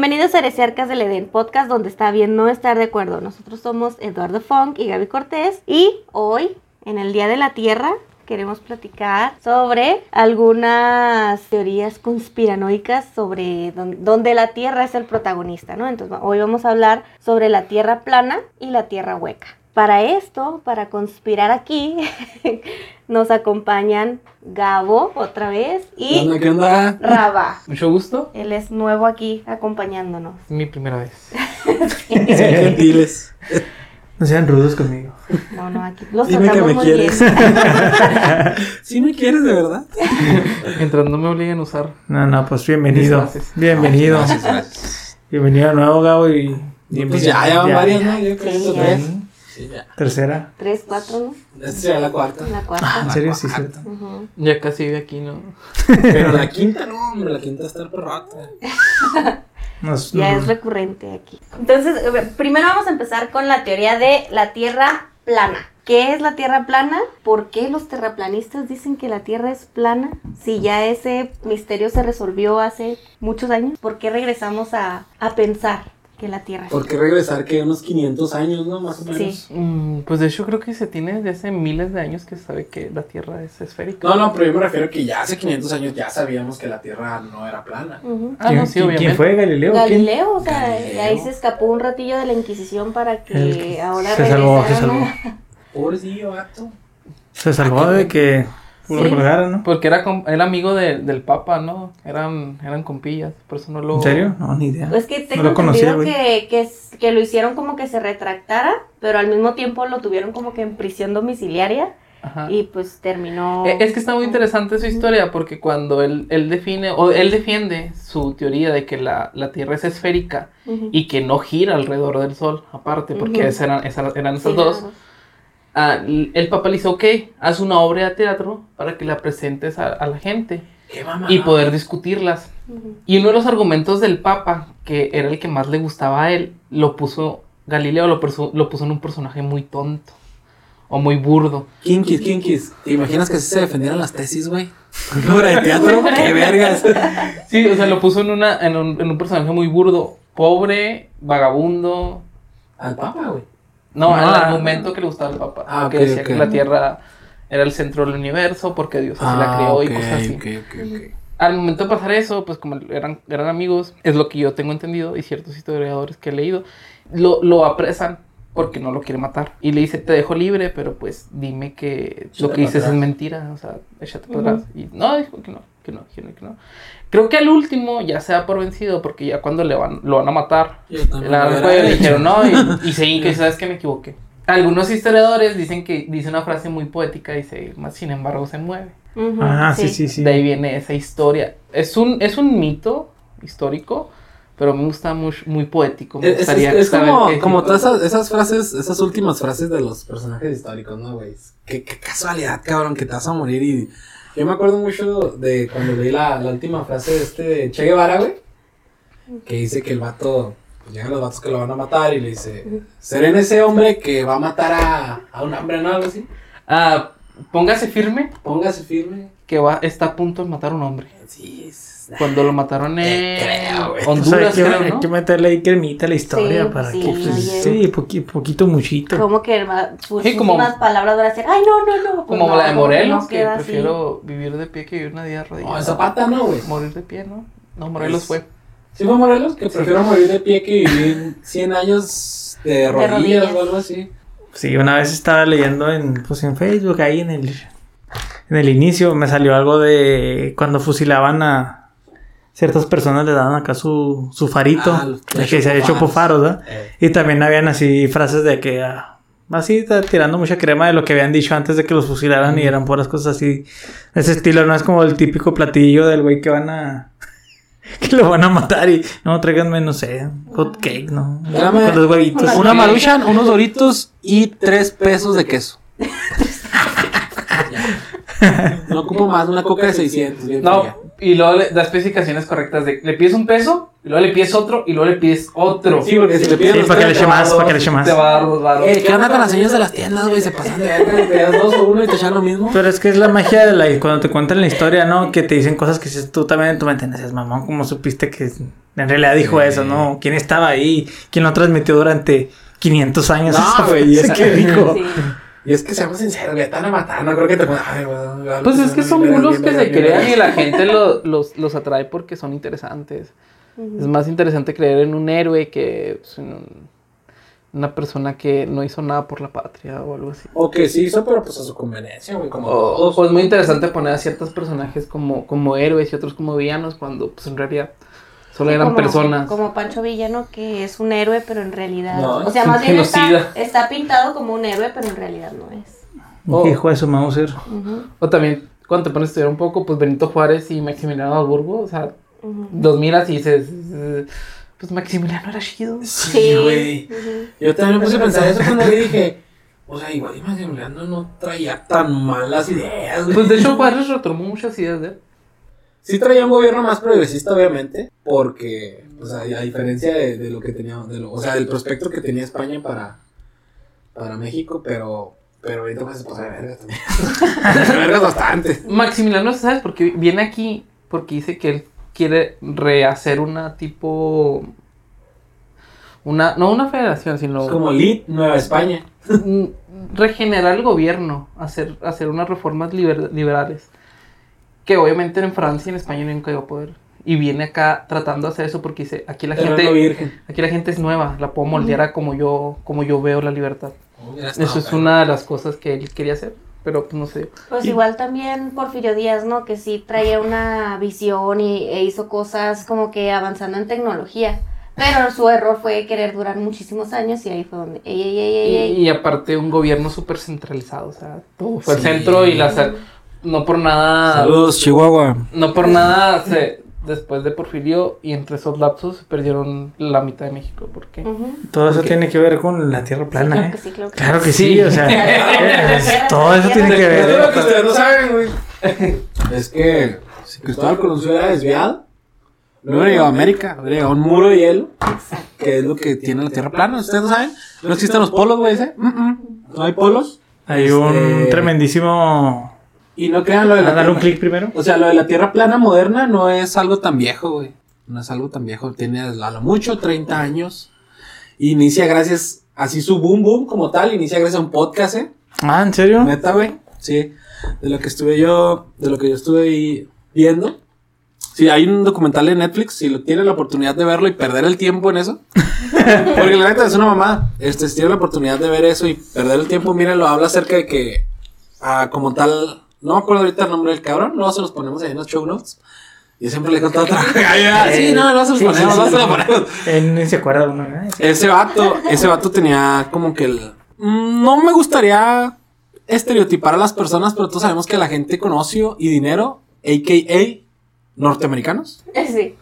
Bienvenidos a Heresiarcas del Edén, podcast donde está bien no estar de acuerdo. Nosotros somos Eduardo Funk y Gaby Cortés y hoy, en el Día de la Tierra, queremos platicar sobre algunas teorías conspiranoicas sobre don- donde la Tierra es el protagonista, ¿no? Entonces hoy vamos a hablar sobre la Tierra plana y la Tierra hueca. Para esto, para conspirar aquí, nos acompañan Gabo otra vez ¿Qué y onda? ¿Qué onda? Raba. Mucho gusto. Él es nuevo aquí acompañándonos. Es mi primera vez. Sean gentiles. No sean rudos conmigo. No, no, aquí los Dime que tratamos me muy quieres. bien. ¿Sí me quieres de verdad? Mientras no me obliguen a usar. No, no, pues bienvenido. Bienvenido. Gracias, gracias. Bienvenido de nuevo, Gabo. Y bienvenido. Pues ya, ya van varias, ¿no? Yo creo que Sí, ya. Tercera. Tres, cuatro, ¿no? Esta la cuarta. La Ah, cuarta. ¿En serio? Sí, Ah, cierto. Ujú. Ya casi vive aquí, ¿no? Pero la quinta no, hombre, la quinta está el perrota. Nos- Ya es recurrente aquí. Entonces, a ver, primero vamos a empezar con la teoría de la Tierra plana. ¿Qué es la Tierra plana? ¿Por qué los terraplanistas dicen que la Tierra es plana? Si ya ese misterio se resolvió hace muchos años, ¿por qué regresamos a, a pensar que la Tierra es ¿Por qué regresar que unos 500 años, no? Más o menos. Sí. Mm, pues de hecho creo que se tiene desde hace miles de años que se sabe que la Tierra es esférica. No, no, pero yo me refiero a que ya hace 500 años ya sabíamos que la Tierra no era plana. Ah, ¿Quién, no, sí, quién- obviamente. quién fue? ¿Galileo? Galileo, o sea, Galileo. ahí se escapó un ratillo de la Inquisición para que El- ahora se salvó, se salvó. Pobrecillo, vato. Se salvó de que Sí. ¿no? Porque era, era amigo de- del Papa, ¿no? Eran, eran compillas, por eso no lo... ¿En serio? No, ni idea. Es que tengo No lo conocía, que, que, que lo hicieron como que se retractara, pero al mismo tiempo lo tuvieron como que en prisión domiciliaria Ajá. y pues terminó... Eh, Es que está muy interesante su historia porque cuando él, él define o él defiende su teoría de que la, la Tierra es esférica Ujú. y que no gira alrededor del Sol, aparte, porque Ujú. esas eran, esas eran esas Sí, dos. más. Ah, el papá le dice, ok, haz una obra de teatro para que la presentes a, a la gente Qué mamá. y poder discutirlas. Y uno de los argumentos del papa, que era el que más le gustaba a él, lo puso, Galileo lo, lo puso en un personaje muy tonto o muy burdo. Kinkis, kinkis. ¿Te imaginas que así se defendieran las tesis, güey? Una obra de teatro. ¡Qué vergas! Sí, o sea, lo puso en, una, en, un, en un personaje muy burdo, pobre, vagabundo. Al papa, güey. No, No, el ah. argumento que le gustaba al papa. Ah, que decía que la Tierra era el centro del universo porque Dios así la creó y cosas así. Ah, ok, ok, ok. Al momento de pasar eso, pues como eran, eran amigos, es lo que yo tengo entendido y ciertos historiadores que he leído, lo, lo apresan porque no lo quiere matar. Y le dice, te dejo libre, pero pues dime que lo que dices para es mentira, o sea, échate para Ujú. atrás. Y no, dijo que no, que no, no, que no. Creo que al último ya se da por vencido porque ya cuando le van, lo van a matar, le dijeron no, y, y seguí que sabes que me equivoqué. Algunos historiadores dicen que dice una frase muy poética, dice, más sin embargo se mueve. Ujú, Ah, sí, sí, sí. De ahí viene esa historia. Es un, es un mito histórico, pero me gusta muy, muy poético. Me Es, es- gustaría es saber como, qué- como todas esas, esas frases, esas últimas frases de los personajes históricos, ¿no, güey? Qué, qué casualidad, cabrron, que te vas a morir y... Yo me acuerdo mucho de cuando leí la, la última frase de este de Che Guevara, güey. Que dice que el vato... Pues llegan los vatos que lo van a matar y le dice... Serén ese hombre que va a matar a, a un hambre, ¿no? Algo así. Ah, póngase firme Póngase firme. que va, está a punto de matar a un hombre. Sí, es... Cuando lo mataron en creo, güey. O sea, hay Honduras, que, creo, hay ¿no? que meterle ahí cremita a la historia Sí, para sí, que. pues, sí, poqui- poquito muchito. Como que sus Sí, como- últimas palabras van a ser, ay, no, no, no. Pues Como no, la de que Morelos, no que así. prefiero vivir de pie que vivir una día rodilla. No, en Zapata no, güey. Morir de pie, ¿no? No, Morelos fue. ¿Sí fue Morelos? Que prefiero morir de pie que vivir 100 años de rodillas, rodillas. o algo así. Sí, una vez estaba leyendo en, pues, en Facebook, ahí en el, en el inicio, me salió algo de cuando fusilaban a ciertas personas, le daban acá su, su farito, Ah, de que se había hecho por faros, ¿verdad? Eh, Y también habían así frases de que, ah, así tirando mucha crema de lo que habían dicho antes de que los fusilaran y eran puras cosas así, de ese estilo, no es como el típico platillo del güey que van a... Que lo van a matar y no, tráiganme, no sé, hot cake, ¿no? Dame Con los huevitos. Una maruchan, unos doritos y tres pesos de queso. No ocupo más, una coca de 600. bien No. Y luego le da especificaciones correctas de le pides un peso, y luego le pides otro, y luego le pides otro. Sí, porque si le piden Sí, para que le eche más, para que le eche más. Te va a dar dos. Eh, ¿qué onda con las señas de las tiendas, güey? Se pasan de verga, te das dos o uno y te echan lo mismo. Pero es que es la magia de la cuando te cuentan la historia, ¿no? Que te dicen cosas que dices tú también en tu mente, no seas mamón, como supiste que En realidad dijo Sí. eso, ¿no? ¿Quién estaba ahí? ¿Quién lo transmitió durante 500 años? No, esa güey, es que que- dijo. Sí. Y es que seamos sinceros, güey, están a matar, no creo que te. Ay, güey, Pues es que son bulos que se crean y la gente lo- los, los atrae porque son interesantes. Es más interesante creer en un héroe que pues, en un- una persona que no hizo nada por la patria o algo así. O que sí hizo, pero pues a su conveniencia, güey, como O, todos. o es muy interesante poner a ciertos personajes como, como héroes y otros como villanos cuando pues en realidad solo Sí, eran como- personas. Como Pancho Villano, que es un héroe, pero en realidad. No, o sea, es más bien está, genocida. está pintado como un héroe, pero en realidad no es. Oh. Hijo de su Mauser. Ujú, O también cuando te pones a estudiar un poco, pues Benito Juárez y Maximiliano Habsburgo, o sea, ujú. los miras y dices, pues Maximiliano era chido. Sí, güey. Yo también me puse a pensar eso cuando le dije. O sea, igual y Maximiliano no traía tan malas ideas, güey. Pues de hecho Juárez retomó muchas ideas de él. Sí traía un gobierno más progresista, obviamente, porque, o sea, a diferencia de, de lo que tenía, de lo- o sea, del prospecto que tenía España para, para México, pero, pero ahorita pues se pasa de verga también. Se vergas bastante. Maximiliano, ¿sabes? Porque viene aquí porque dice que él quiere rehacer una tipo... Una, no una federación, sino... Como Lit Nueva España. mm, regenerar el gobierno, hacer, hacer unas reformas liber- liberales. Que obviamente en Francia y en España nunca iba a poder. Y viene acá tratando de hacer eso porque dice, aquí la Pero gente, aquí la gente es nueva, la puedo moldear a como yo, como yo veo la libertad. Hubiera Eso es una de las cosas que él quería hacer, pero pues no sé. Pues igual también Porfirio Díaz, ¿no? Que sí traía una visión y, e hizo cosas como que avanzando en tecnología. Pero su error fue querer durar muchísimos años y ahí fue donde... Ey, ey, ey, ey, Y, ey. y aparte un gobierno súper centralizado, o sea, todo fue el centro y la... No por nada... Saludos, Chihuahua. No por nada se, después de Porfirio y entre esos lapsos se perdieron la mitad de México. ¿Por qué? Todo eso tiene que ver con la tierra plana, claro ¿eh? que sí, claro que Claro que sí, Sí. o sea, eh, todo eso tiene que lo ver. ustedes no saben, güey. Es que si Cristóbal Colón se hubiera desviado, no hubiera llegado a América, hubiera llegado a un muro de hielo, que es lo que tiene la Tierra plana. ¿Ustedes no saben? No existen los polos, güey. ¿sí? Mm, mm. No hay polos. Hay un Este, tremendísimo... Y no crean lo de la Dale un Tierra- clic primero. O sea, lo de la Tierra plana moderna no es algo tan viejo, güey. No es algo tan viejo. Tiene a lo mucho 30 años. Inicia gracias, así su boom boom como tal, inicia gracias a un podcast, ¿eh? Ah, ¿en serio? Neta, güey. Sí. De lo que estuve yo, de lo que yo estuve ahí viendo. Sí, hay un documental en Netflix, si lo tienen la oportunidad de verlo y perder el tiempo en eso. Porque la neta es una mamada. Este, si tienen la oportunidad de ver eso y perder el tiempo, mírenlo, habla acerca de que, ah, como tal, no me acuerdo ahorita el nombre del cabrón, luego se los ponemos ahí en los show notes. Yo siempre le he contado otra. sí, no, no se los Sí, ponemos, sí, no sí. se los ponemos. Él ni se acuerda uno, ¿eh? Sí. Ese vato, ese vato tenía como que el... Mm, No me gustaría estereotipar a las personas, pero todos sabemos que la gente con ocio y dinero, a.k.a. norteamericanos, Sí.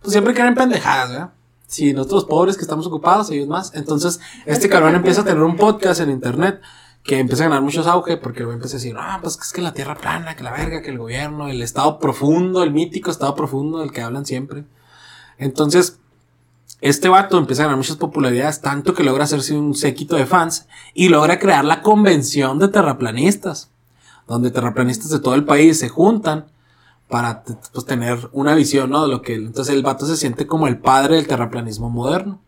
pues siempre quieren pendejadas, ¿verdad? Si nosotros pobres que estamos ocupados, ellos más. Entonces, este cabrón empieza a tener un podcast en internet que empieza a ganar muchos auge porque luego empieza a decir, ah, pues es que la tierra plana, que la verga, que el gobierno, el estado profundo, el mítico estado profundo del que hablan siempre. Entonces, este vato empieza a ganar muchas popularidades, tanto que logra hacerse un séquito de fans y logra crear la convención de terraplanistas, donde terraplanistas de todo el país se juntan para pues, tener una visión, ¿no? De lo que entonces el vato se siente como el padre del terraplanismo moderno.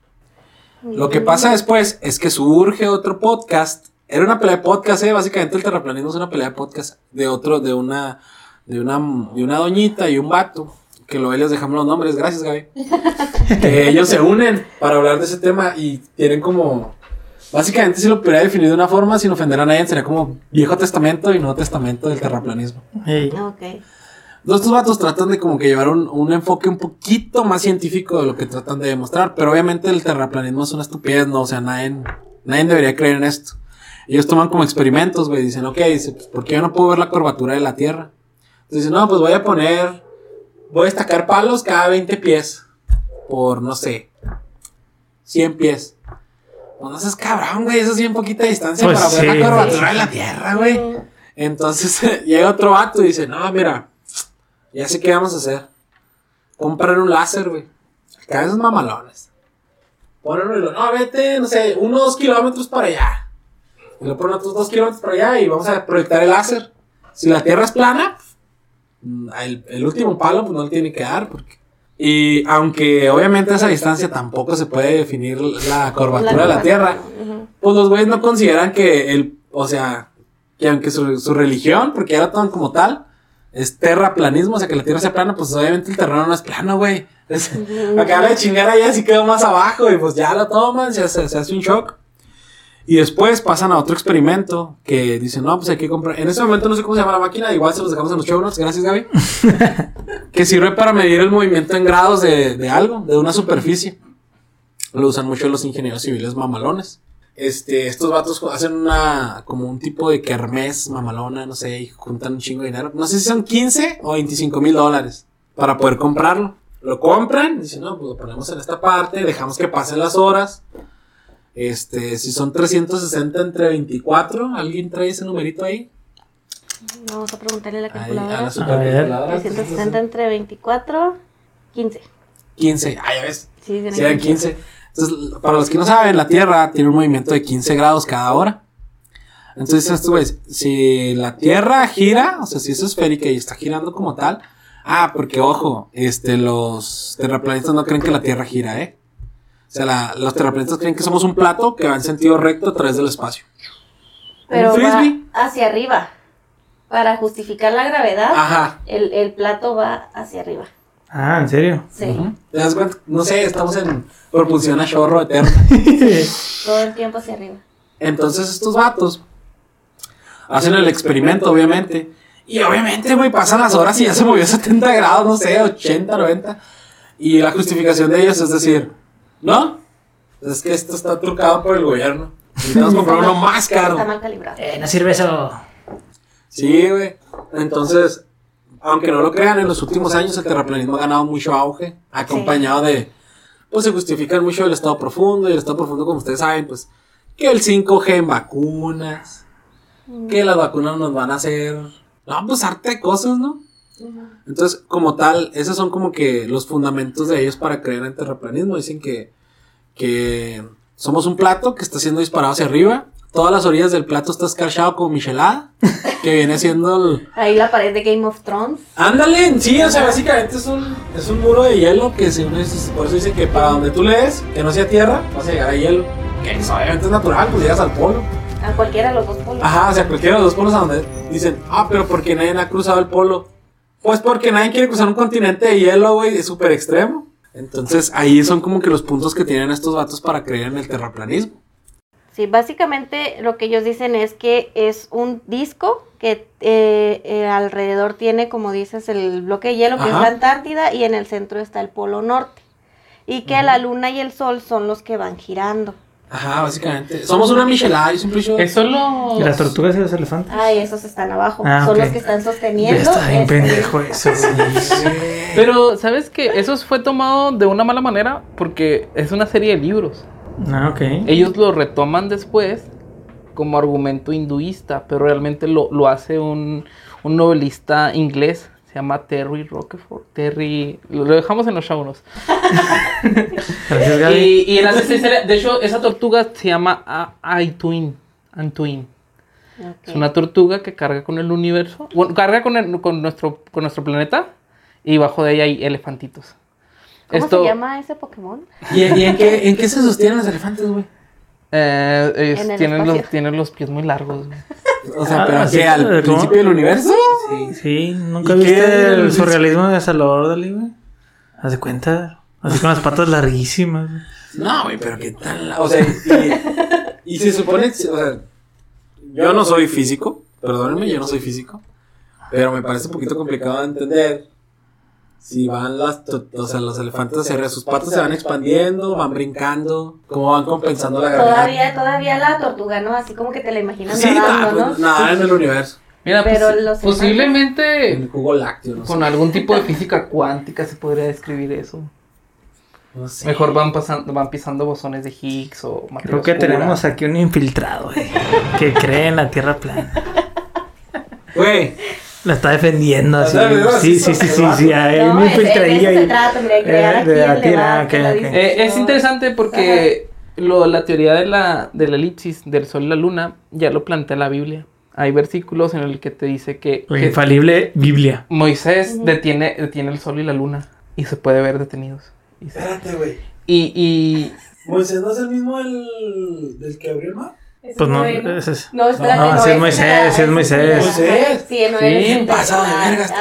Lo que pasa después es que surge otro podcast. Era una pelea de podcast, ¿eh? Básicamente el terraplanismo es una pelea de podcast de otro, de una, de una, de una doñita y un vato. Que luego les dejamos los nombres, gracias Gaby. que ellos se unen para hablar de ese tema y tienen como, básicamente si lo pudiera definir de una forma sin ofender a nadie, sería como Viejo Testamento y Nuevo Testamento del terraplanismo. Ey. Ok. Los dos vatos tratan de como que llevar un, un enfoque un poquito más científico de lo que tratan de demostrar, pero obviamente el terraplanismo es una estupidez, ¿no? O sea, nadie, nadie debería creer en esto. Ellos toman como experimentos, güey, dicen, ok, dice, pues, ¿por qué yo no puedo ver la curvatura de la Tierra? Entonces dicen, no, pues voy a poner, voy a destacar palos cada 20 pies, por, no sé, 100 pies. Pues no seas cabrón, güey, eso es bien poquita distancia Pues para ver la curvatura de la Tierra, güey. Entonces llega otro vato y dice, no, mira, ya sé qué vamos a hacer. Comprar un láser, güey. Acá esos mamalones. Ponen un no, vete, no sé, unos kilómetros para allá. Y lo ponen otros dos kilómetros para allá y vamos a proyectar el láser. Si la Tierra es plana, mm, el, el último palo pues no le tiene que dar porque Y aunque obviamente a esa distancia tampoco se puede definir la curvatura de la Tierra, pues los güeyes no consideran que el, o sea, que aunque su, su religión, porque era todo como tal, es terraplanismo, o sea, que la Tierra sea plana, pues obviamente el terreno no es plano, güey. Acaba de chingar allá, así quedó más abajo, y pues ya lo toman, se hace, se hace un shock. Y después pasan a otro experimento que dicen, no, pues hay que comprar. En ese momento no sé cómo se llama la máquina, igual se los dejamos en los show notes, gracias Gaby. que sirve para medir el movimiento en grados de, de algo, de una superficie. Lo usan mucho los ingenieros civiles mamalones. Este, estos vatos hacen una, como un tipo de kermés mamalona, no sé, y juntan un chingo de dinero. No sé si son 15 o 25 mil dólares para poder comprarlo. Lo compran, dicen, no, pues lo ponemos en esta parte, dejamos que pasen las horas. Este, si son 360 entre 24, ¿alguien trae ese numerito ahí? Vamos a preguntarle a la Ahí, a la calculadora. supercalculadora. 360 entre 24, 15. 15, ah, ya ves. Sí, tiene Si eran 15. Entonces, para los que no saben, la Tierra tiene un movimiento de 15 grados cada hora. Entonces, esto es, si la Tierra gira, o sea, si es esférica y está girando como tal, ah, porque ojo, este, los terraplanistas no creen que la Tierra gira, ¿eh? O sea, la- los terraplanistas creen que somos un plato que va en sentido recto a través del espacio. Pero ¿Un va hacia arriba. Para justificar la gravedad, Ajá. el, el plato va hacia arriba. Ah, ¿en serio? Sí, Ujú. ¿Te das cuenta? No sé, estamos en propulsión a chorro eterno. todo el tiempo hacia arriba. Entonces estos vatos hacen el experimento, obviamente. Y obviamente, güey, pasan las horas y ya se movió 70 grados, no sé, 80, 90. Y la justificación de ellos es decir, no, es que esto está trucado por el gobierno. Necesitamos comprar uno más Está caro. mal calibrado. Eh, no sirve eso. Sí, güey. Entonces, aunque no lo crean, en los últimos años el terraplanismo ha ganado mucho auge, acompañado de, pues se justifican mucho el estado profundo, y el estado profundo, como ustedes saben, pues, que el 5G en vacunas, que las vacunas nos van a hacer, no, pues arte de cosas, ¿no? Entonces, como tal, esos son como que los fundamentos de ellos para creer en terraplanismo. Dicen que, que somos un plato que está siendo disparado hacia arriba. Todas las orillas del plato está escarchado como michelada, que viene siendo el... Ahí la pared de Game of Thrones. Ándale, sí, o sea, básicamente es un, es un muro de hielo que se une, por eso dice que para donde tú lees, que no sea tierra, vas a llegar a hielo. Que obviamente es natural, pues llegas al polo. A cualquiera de los dos polos. Ajá, o sea, cualquiera de los dos polos a donde dicen, ah, pero ¿por qué nadie ha cruzado el polo? Pues porque nadie quiere cruzar un continente de hielo, güey, es súper extremo. Entonces, ahí son como que los puntos que tienen estos vatos para creer en el terraplanismo. Sí, básicamente lo que ellos dicen es que es un disco que eh, eh, alrededor tiene, como dices, el bloque de hielo que es Ajá. la Antártida y en el centro está el Polo Norte. Y que la luna y el sol son los que van girando. Ajá, básicamente. Somos una michelada, yo siempre he dicho. Eso lo. ¿Y las tortugas y los elefantes? Ay, esos están abajo. Ah, son los que están sosteniendo. Está bien este, pendejo eso. Pero, ¿sabes qué? Eso fue tomado de una mala manera porque es una serie de libros. Ah, ok. Ellos lo retoman después como argumento hinduista, pero realmente lo, lo hace un, un novelista inglés. Se llama Terry Roquefort. Terry. Lo lo dejamos en los show notes. Y, y en la de hecho, esa tortuga se llama A- Aituin. Antuin. ok. Es una tortuga que carga con el universo. Bueno, carga con, el- con, nuestro, con nuestro planeta. Y bajo de ella hay elefantitos. ¿Cómo Esto, se llama ese Pokémon? ¿Y, y en, qué, en qué se sostienen los elefantes, güey? eh, En tienen, los, tienen los pies muy largos. güey. O sea, Ah, pero ¿qué? ¿Al ¿cómo? principio del universo? Sí. Sí, ¿nunca viste el surrealismo de Salvador Dalí, güey? Haz de cuenta. Así con las patas larguísimas. No, güey, pero qué tal. O sea, y, y se supone, o sea, yo no soy físico, perdónenme, yo no soy físico, pero me parece un poquito complicado de entender si van las, o sea, los elefantes hacia arriba, sus patas se van expandiendo, van brincando, cómo van compensando la gravedad. Todavía, todavía la tortuga, ¿no? Así como que te la imaginas Sí, nadando, nada, ¿no? pues, nada en el universo, Mira, Pero posi- los posiblemente en el jugo lácteo, no sé. con algún tipo de física cuántica se podría describir eso. No sé. Mejor van pasando, van pisando bosones de Higgs o materia Creo que oscura. tenemos aquí un infiltrado, güey. Que cree en la tierra plana. Güey, La está defendiendo así. Sí, sí, sí, sí, sí. Hay No, un infiltradillo ahí. Eh. Eh, es interesante porque lo- la teoría de la, de la elipsis del sol y la luna ya lo plantea la Biblia. Hay versículos en el que te dice que, La infalible Biblia. Moisés detiene, detiene el sol y la luna y se puede ver detenidos. Y, se- Espérate, güey. y, y Moisés no es el mismo del, del que abrió el mar. Pues no, ese es- No, espérate, No, no, sí es Moisés, sí es Moisés. Moisés. Sí, no Sí, pasado de vergas.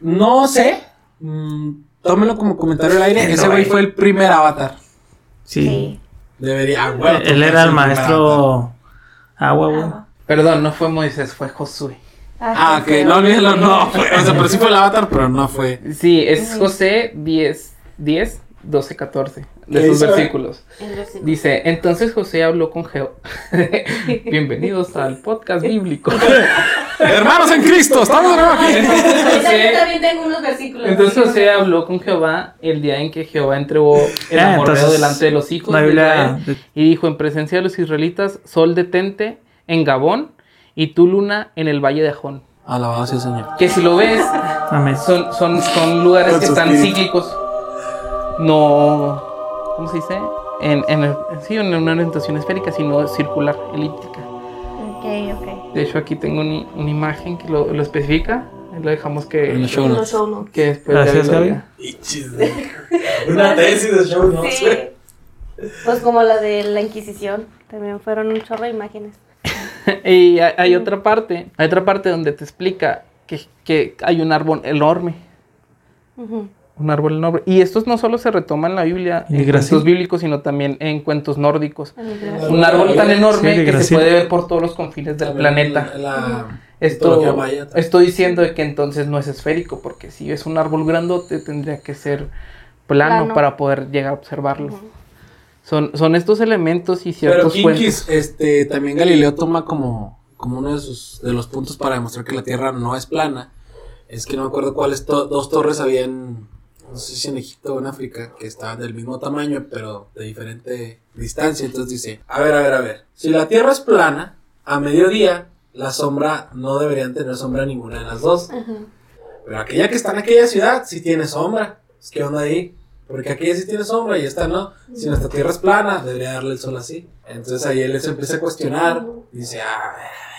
No sé. Mm, tómelo como comentario al aire. Ese güey fue el primer avatar. sí. Sí. Debería. ah, bueno, Él era el maestro agua, güey. perdón, no fue Moisés, fue Josué. Ah, ok, qué no feo. olvídelo, no fue. O sea, pero sí fue el avatar, pero no fue. Sí, es José 10, 10, 12, 14 ¿Qué de esos versículos. Dice, entonces José habló con Jehová. Bienvenidos al podcast bíblico. Hermanos en Cristo, estamos de nuevo aquí. Entonces José, también tengo unos versículos. entonces José habló con Jehová el día en que Jehová entregó el Ah, amorreo entonces, delante de los hijos de Israel, y dijo en presencia de los israelitas, sol detente en Gabón y tu luna en el valle de Ajón. Alabado sea el Señor. Que si lo ves, Amén. son, son, son lugares que están cíclicos. No. ¿Cómo se dice? En, en, el- sí, en una orientación esférica, sino circular, elíptica. Ok, ok. De hecho, aquí tengo una, una imagen que lo, lo especifica. Lo dejamos que, En los show notes. que después Gracias, Gaby Una tesis de show notes. Sí. Pues como la de la Inquisición. También fueron un chorro de imágenes. y hay, hay otra parte, hay otra parte donde te explica que, que hay un árbol enorme. Ujú. Un árbol enorme. Y estos no solo se retoman en la Biblia, ¿Y en cuentos bíblicos, sino también en cuentos nórdicos. Un árbol tan enorme Sí, que se puede ver por todos los confines del planeta. La, la Esto estoy diciendo de que entonces no es esférico, porque si es un árbol grandote tendría que ser plano, Plano. para poder llegar a observarlo. Son, son estos elementos y Pero ciertos Kinkis, cuentos. este, también Galileo toma como, como uno de, sus, de los puntos para demostrar que la Tierra no es plana. Es que no me acuerdo cuáles to- dos torres habían, no sé si en Egipto o en África, que estaban del mismo tamaño, pero de diferente distancia. Entonces dice, a ver, a ver, a ver, si la Tierra es plana, a mediodía la sombra no deberían tener sombra ninguna de las dos. Ujú. Pero aquella que está en aquella ciudad sí tiene sombra. Pues, ¿Qué onda ahí? Porque aquella sí tiene sombra y esta no. Si nuestra tierra es plana, debería darle el sol así. Entonces ahí él se empieza a cuestionar. Y dice, ah, sí, sí.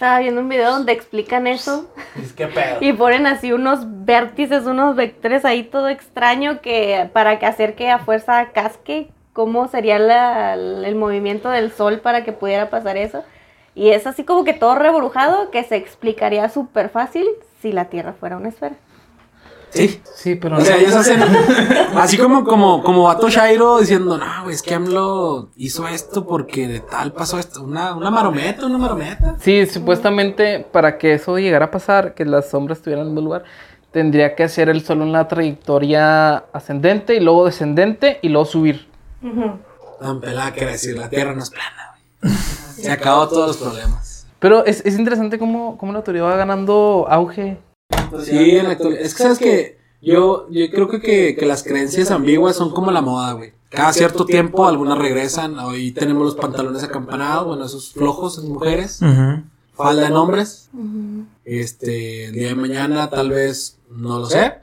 Estaba viendo un video donde explican eso Es que pedo. y ponen así unos vértices, unos vectores ahí todo extraño que para que hacer que a fuerza casque cómo sería la- el movimiento del sol para que pudiera pasar eso. Y es así como que todo rebrujado que se explicaría súper fácil si la Tierra fuera una esfera. Sí. Sí, pero O sea, ellos hacen así como, como, como Vato Shairo diciendo, no, güey, es que AMLO hizo esto porque de tal pasó esto. Una, una marometa, una marometa. Sí, supuestamente para que eso llegara a pasar, que las sombras estuvieran en un lugar, tendría que hacer el sol una trayectoria ascendente y luego descendente y luego subir. Tan pelada que era decir, la tierra no es plana, güey. Se acabó todos los problemas. Pero es, es interesante cómo, cómo la teoría va ganando auge. Sí, en la actualidad. Es que sabes que yo, yo creo que, que, que las creencias ambiguas son como la moda, güey. Cada cierto tiempo algunas regresan. Hoy tenemos los pantalones acampanados, bueno, esos flojos en mujeres. Falda en hombres. Este, el día de mañana tal vez, no lo sé.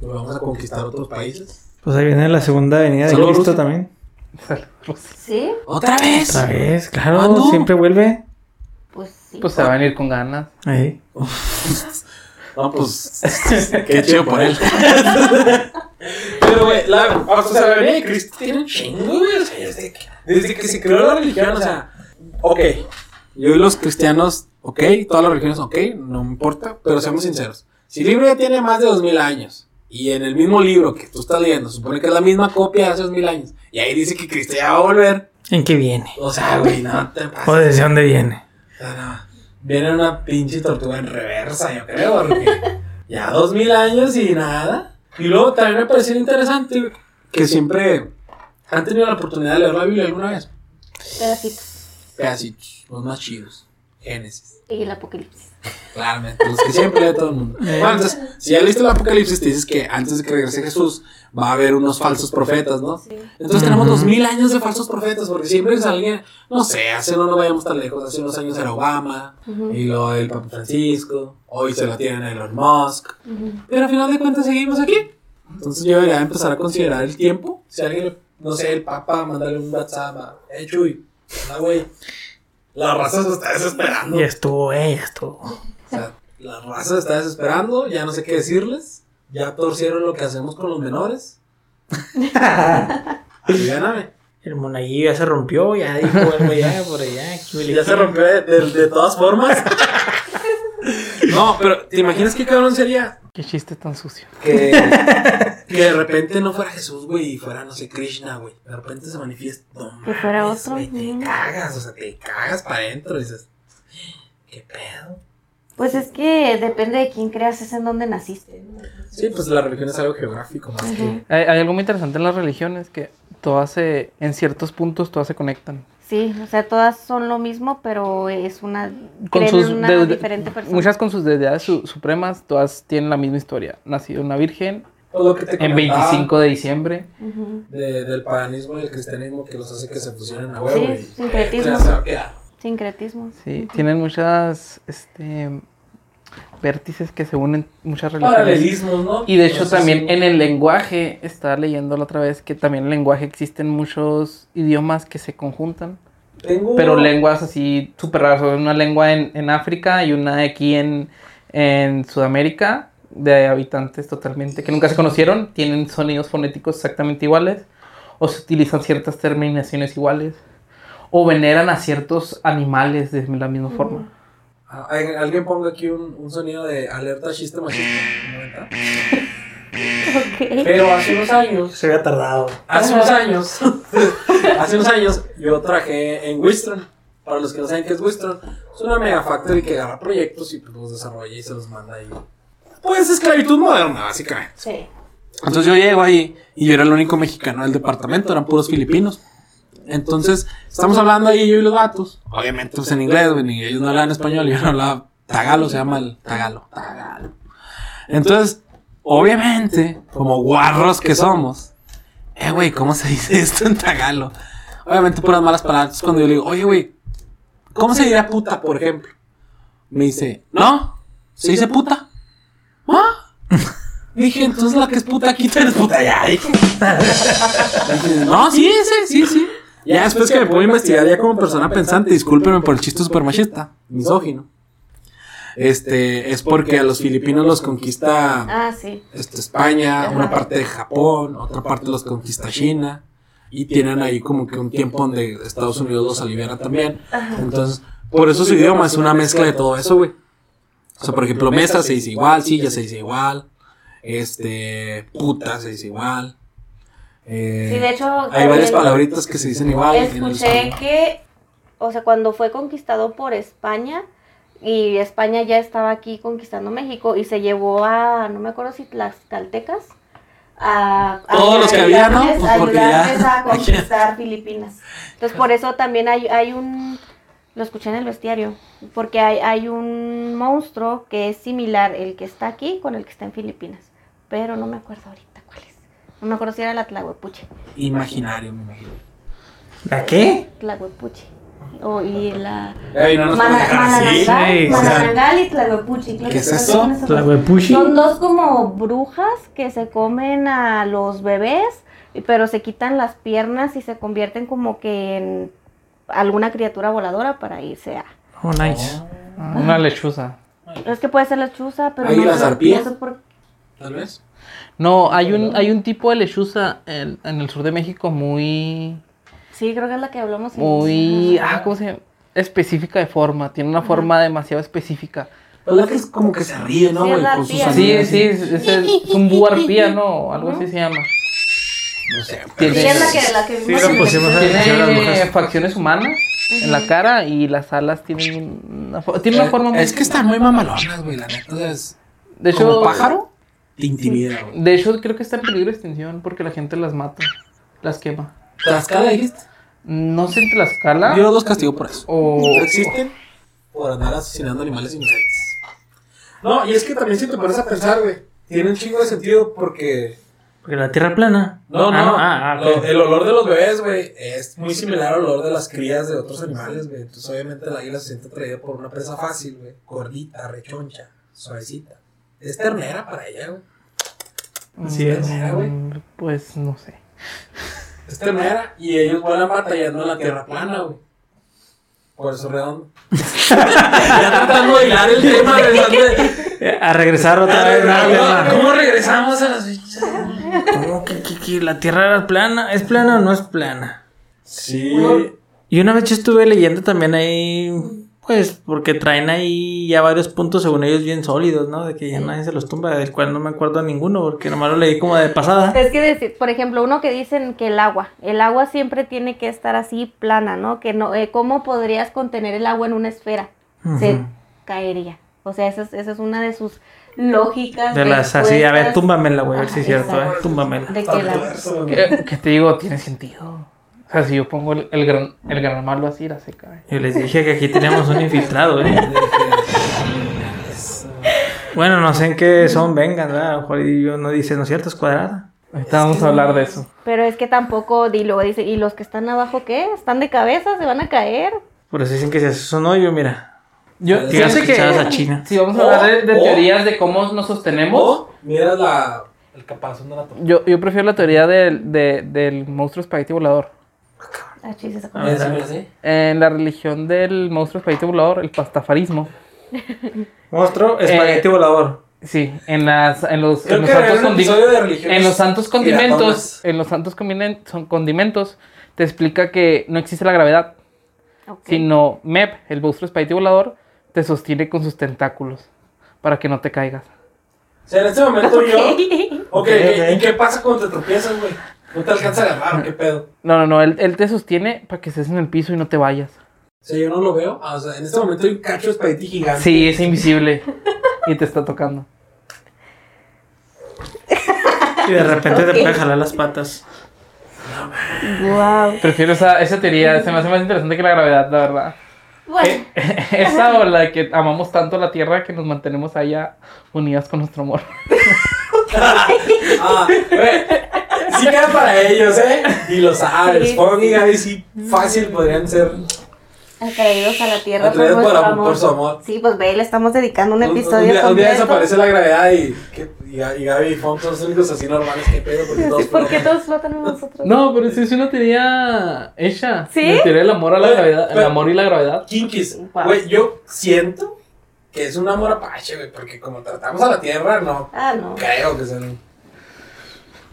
Vamos a conquistar otros países. Pues ahí viene la segunda venida de Cristo Rusia. también. ¿Sí? ¡Otra vez! Otra vez, claro, ¿Cuándo? siempre vuelve. Pues sí. Pues se va a venir con ganas. Ahí. No, pues, qué chido por él. Pero, güey, la, o sea, la venida de Cristo tiene un chingo, güey. O sea, desde que, desde que se creó la religión, o sea, ok. Yo y los cristianos, ok. Todas las religiones, ok. No me importa, pero seamos sinceros. Si el libro ya tiene más de dos mil años, y en el mismo libro que tú estás leyendo, supone que es la misma copia de hace dos mil años, y ahí dice que Cristo ya va a volver, ¿En qué viene? o sea, güey, no te ¿O pases. desde dónde viene? O sea, no. Viene una pinche tortuga en reversa, yo creo, porque ya dos mil años y nada. Y luego también me pareció interesante que siempre han tenido la oportunidad de leer la Biblia alguna vez. Pedacitos. Pedacitos, los más chidos. Génesis. Y el apocalipsis. Claramente, los que siempre lee todo el mundo. Bueno, entonces, si ya leíste el Apocalipsis, te dices que antes de que regrese Jesús va a haber unos falsos profetas, ¿no? Sí. Entonces tenemos dos mil años de falsos profetas, porque siempre es alguien, no sé, hace no, no vayamos tan lejos, hace unos años era Obama, y luego el Papa Francisco, hoy se lo tienen a Elon Musk, pero al final de cuentas seguimos aquí. Entonces yo debería empezar a considerar el tiempo. Si alguien, no sé, el Papa, mandarle un WhatsApp a, eh, Chuy, hola, güey. La raza se está desesperando. Ya estuvo, eh, ya estuvo. O sea, la raza se está desesperando, ya no sé qué decirles. ya torcieron lo que hacemos con los menores. y gáname. El monaguillo ya se rompió, ya dijo, bueno, ya, por allá. Ya se rompió de, de- de todas formas. no, pero ¿te imaginas qué cabrón sería Qué chiste tan sucio. que, que de repente no fuera Jesús, güey, y fuera, no sé, Krishna, güey. De repente se manifiesta. No Que fuera mames, otro, güey, te cagas, o sea, te cagas para adentro y dices, ¿qué pedo? Pues es que depende de quién creas, es en donde naciste. ¿no? Sí, pues la religión es algo geográfico más que. Hay, hay algo muy interesante en las religiones que todas se, en ciertos puntos todas se conectan. Sí, o sea, todas son lo mismo, pero es una. Con creen sus en una de- diferente persona. muchas con sus deidades su- supremas, todas tienen la misma historia. Nació una virgen Todo lo que te en comentaba 25 de diciembre. De- del paganismo y el cristianismo que los hace que se fusionen a huevo. Sí, y- sincretismo. Sincretismo. Sí, tienen muchas este vértices que se unen muchas. Paralelismos, ¿no? Y de hecho Entonces, también sí. en el lenguaje, estaba leyendo la otra vez que también en el lenguaje existen muchos idiomas que se conjuntan, Tengo- pero lenguas así súper raras, una lengua en, en África y una aquí en, en Sudamérica de habitantes totalmente que nunca se conocieron, tienen sonidos fonéticos exactamente iguales, o se utilizan ciertas terminaciones iguales, o veneran a ciertos animales de la misma forma. Alguien ponga aquí un, un sonido de alerta chiste machista. Pero hace unos años, Se había tardado. hace unos años, hace unos años, yo trabajé en Wistron. Para los que no saben qué es Wistron, es una mega factory que agarra proyectos y pues, los desarrolla y se los manda ahí. Pues esclavitud moderna, básicamente. Sí. Entonces yo llego ahí y yo era el único mexicano del departamento, eran puros filipinos. Entonces, estamos hablando ahí yo y los vatos. Obviamente, pues en inglés, güey, ni ellos no hablan español, yo no hablaba tagalo, se llama el tagalo, tagalo. Entonces, obviamente, como guarros que somos, eh, güey, ¿cómo se dice esto en tagalo? Obviamente, puras malas palabras. Cuando yo le digo, oye, güey, ¿cómo se diría puta, por ejemplo? Me dice, no, se dice puta. ¿Ah? Dije, entonces la que es puta aquí, tú eres puta ya. Dije. Dije, no, sí, sí, sí, sí. Ya después que me puedo investigar ya como persona pensante, discúlpenme por el chiste super machista, misógino. Este, es porque a los filipinos los conquista Ah, sí. este, España, una parte de Japón, otra parte los conquista China. Y tienen ahí como que un tiempo donde Estados Unidos los libera también. Entonces, por eso su idioma es una mezcla de todo eso, güey. O sea, por ejemplo, mesa se dice igual, silla se dice igual, este, puta se dice igual. Eh, Sí, de hecho. hay varias palabritas que se dicen igual. Escuché que, o sea, cuando fue conquistado por España y España ya estaba aquí conquistando México y se llevó a, no me acuerdo si las caltecas, a, a Todos los que había, ¿no? ayudarles- Pues porque ya- ayudarles a conquistar Filipinas. Entonces, por eso también hay, hay un, lo escuché en el bestiario, porque hay, hay un monstruo que es similar el que está aquí con el que está en Filipinas, pero no me acuerdo ahorita. No me acuerdo si era la Tlahuepuche. Imaginario, me imagino. ¿La qué? Tlahuepuche. O, y la Ey, no. Mananangal, y Tlahuepuchi. ¿Qué es eso? La huepushi. Son dos como brujas que se comen a los bebés, pero se quitan las piernas y se convierten como que en alguna criatura voladora para irse a... Oh, nice. Ah, Una lechuza. Es que puede ser la chuza, pero Águila no, sé- arpía. no sé por Tal vez. No, hay un, hay un tipo de lechuza en, en el sur de México muy, Sí, creo que es la que hablamos. muy, ah, ¿cómo se llama? Específica de forma, tiene una forma demasiado específica. ¿Verdad que es como que se ríe, no, Sí, es la Con sus. Sí, sí, es, es es un búho arpía, ¿no? Algo así se llama. No sé. Tiene- Sí, es la que, la que Sí, pusimos Tiene facciones humanas en la cara y las alas tienen una, fo- tiene una forma muy... Eh, Es que están muy mamalonas, güey, la neta. Es... De hecho, Como pájaro, te intimida, güey. De hecho, creo que está en peligro de extinción porque la gente las mata, las quema. ¿Tlaxcala dijiste? No sé en Tlaxcala Yo los castigo por eso. o... No existen por andar asesinando animales inocentes. No, y es que también si te pones a pensar, güey, tiene un chingo de sentido porque... Porque la tierra plana. No, no, Ah, no. Ah, ah, lo- el olor de los bebés, güey, es muy similar al olor de las crías de otros animales, güey. Entonces, obviamente, el águila se siente atraída por una presa fácil, güey. Gordita, rechoncha, suavecita. Es ternera para ella, güey. Así es. Ternera, güey. Mm, Pues no sé. Es ternera y ellos vuelan batallando en la tierra plana, güey. Por eso redondo. ya tratando de hilar el tema. de- A regresar otra vez. ¿Cómo regresamos a las ¿Cómo que, que- que la Tierra era plana? ¿Es plana o no es plana? Sí. Y una vez yo estuve leyendo también ahí, pues, porque traen ahí ya varios puntos según ellos bien sólidos, ¿no? De que ya nadie se los tumba, del cual no me acuerdo a ninguno, porque nomás lo leí como de pasada. Es que decir, por ejemplo, uno que dicen que el agua, el agua siempre tiene que estar así plana, ¿no? Que no, eh, ¿cómo podrías contener el agua en una esfera? Se caería. O sea, esa es, esa es una de sus lógicas. De las así, a ver, túmbamela, güey, a ver si es cierto, ¿eh? Túmbamela. De que la... ¿Qué, qué te digo? Tiene sentido. O sea, si yo pongo el, el gran, el gran malo así, la se cae. Yo les dije que aquí teníamos un infiltrado, ¿eh? Bueno, no sé en qué son, vengan, ¿verdad? A lo mejor yo no dice, ¿no es cierto? Es cuadrada. Ahorita vamos a hablar de eso. Pero es que tampoco, y luego dice, ¿y los que están abajo qué? ¿Están de cabeza? ¿Se van a caer? Por eso dicen que si haces un hoyo, mira. Yo, Tienes fíjate que a China. si vamos a hablar de, de O- o- teorías de cómo nos sostenemos, O miras la, el caparazón de la torre. yo, yo prefiero la teoría del, de- del monstruo espagueti volador. Ah, chis. En la religión del monstruo espagueti volador, el pastafarismo. Monstruo, espagueti Eh, volador. Sí, en, las, en los, en los santos condi- en los santos condimentos, en los santos son condimentos, te explica que no existe la gravedad, sino Mep, el monstruo espagueti volador, te sostiene con sus tentáculos para que no te caigas. O sea, en este momento yo. Ok. Ok, ¿y qué pasa cuando te tropiezas, güey? No te alcanza a agarrar, ¿qué pedo? No, no, no, él, él te sostiene para que estés en el piso y no te vayas. O sea, yo no lo veo. Ah, o sea, en este momento hay un cacho de espagueti gigante. Sí, es invisible y te está tocando. Y de repente te puede jalar las patas. Wow. Prefiero esa, esa teoría, se me hace más interesante que la gravedad, la verdad. Bueno, Eh, esa o la de que amamos tanto la Tierra que nos mantenemos allá unidas con nuestro amor. Ah, güey. Sí queda para ellos, ¿eh? Y lo sabes. Sí. Pong y Gaby sí fácil podrían ser. atraídos a la tierra por Atraídos por amor, su amor. Sí, pues ve, le estamos dedicando un Un- episodio un, día, un día desaparece la gravedad y, y, Ga- y Gaby y Fong son los únicos así normales. ¿Qué pedo? Porque todos ¿Por qué flotan. todos flotan en nosotros? No, pero sí es una teoría hecha. ¿Sí? La teoría del amor a la Pero- gravedad, el pero- amor y la gravedad. Kinkis. Güey, yo siento que es un amor apache, güey. Porque como tratamos a la tierra, no Ah, no. creo que sean.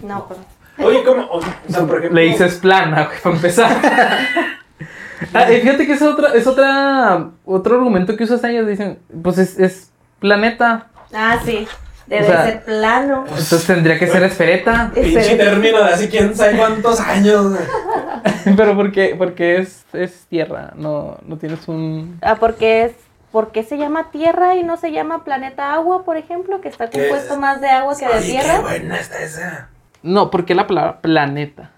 No, pues. Oye, como. O sea, por ejemplo. Le dices plana, güey, para empezar. Ah, fíjate que es otra, es otra, otro argumento que usan ellos. Dicen, pues es, es planeta. Ah, sí. Debe O sea, ser plano. Entonces tendría que ser esfereta. Pinche término de hace quién sabe cuántos años. Pero porque, porque es, es tierra, no, no tienes un... Ah, porque es. ¿Por qué se llama Tierra y no se llama planeta agua, por ejemplo? Que está compuesto más de agua que de Ay, qué tierra. buena está esa. No, porque la palabra planeta.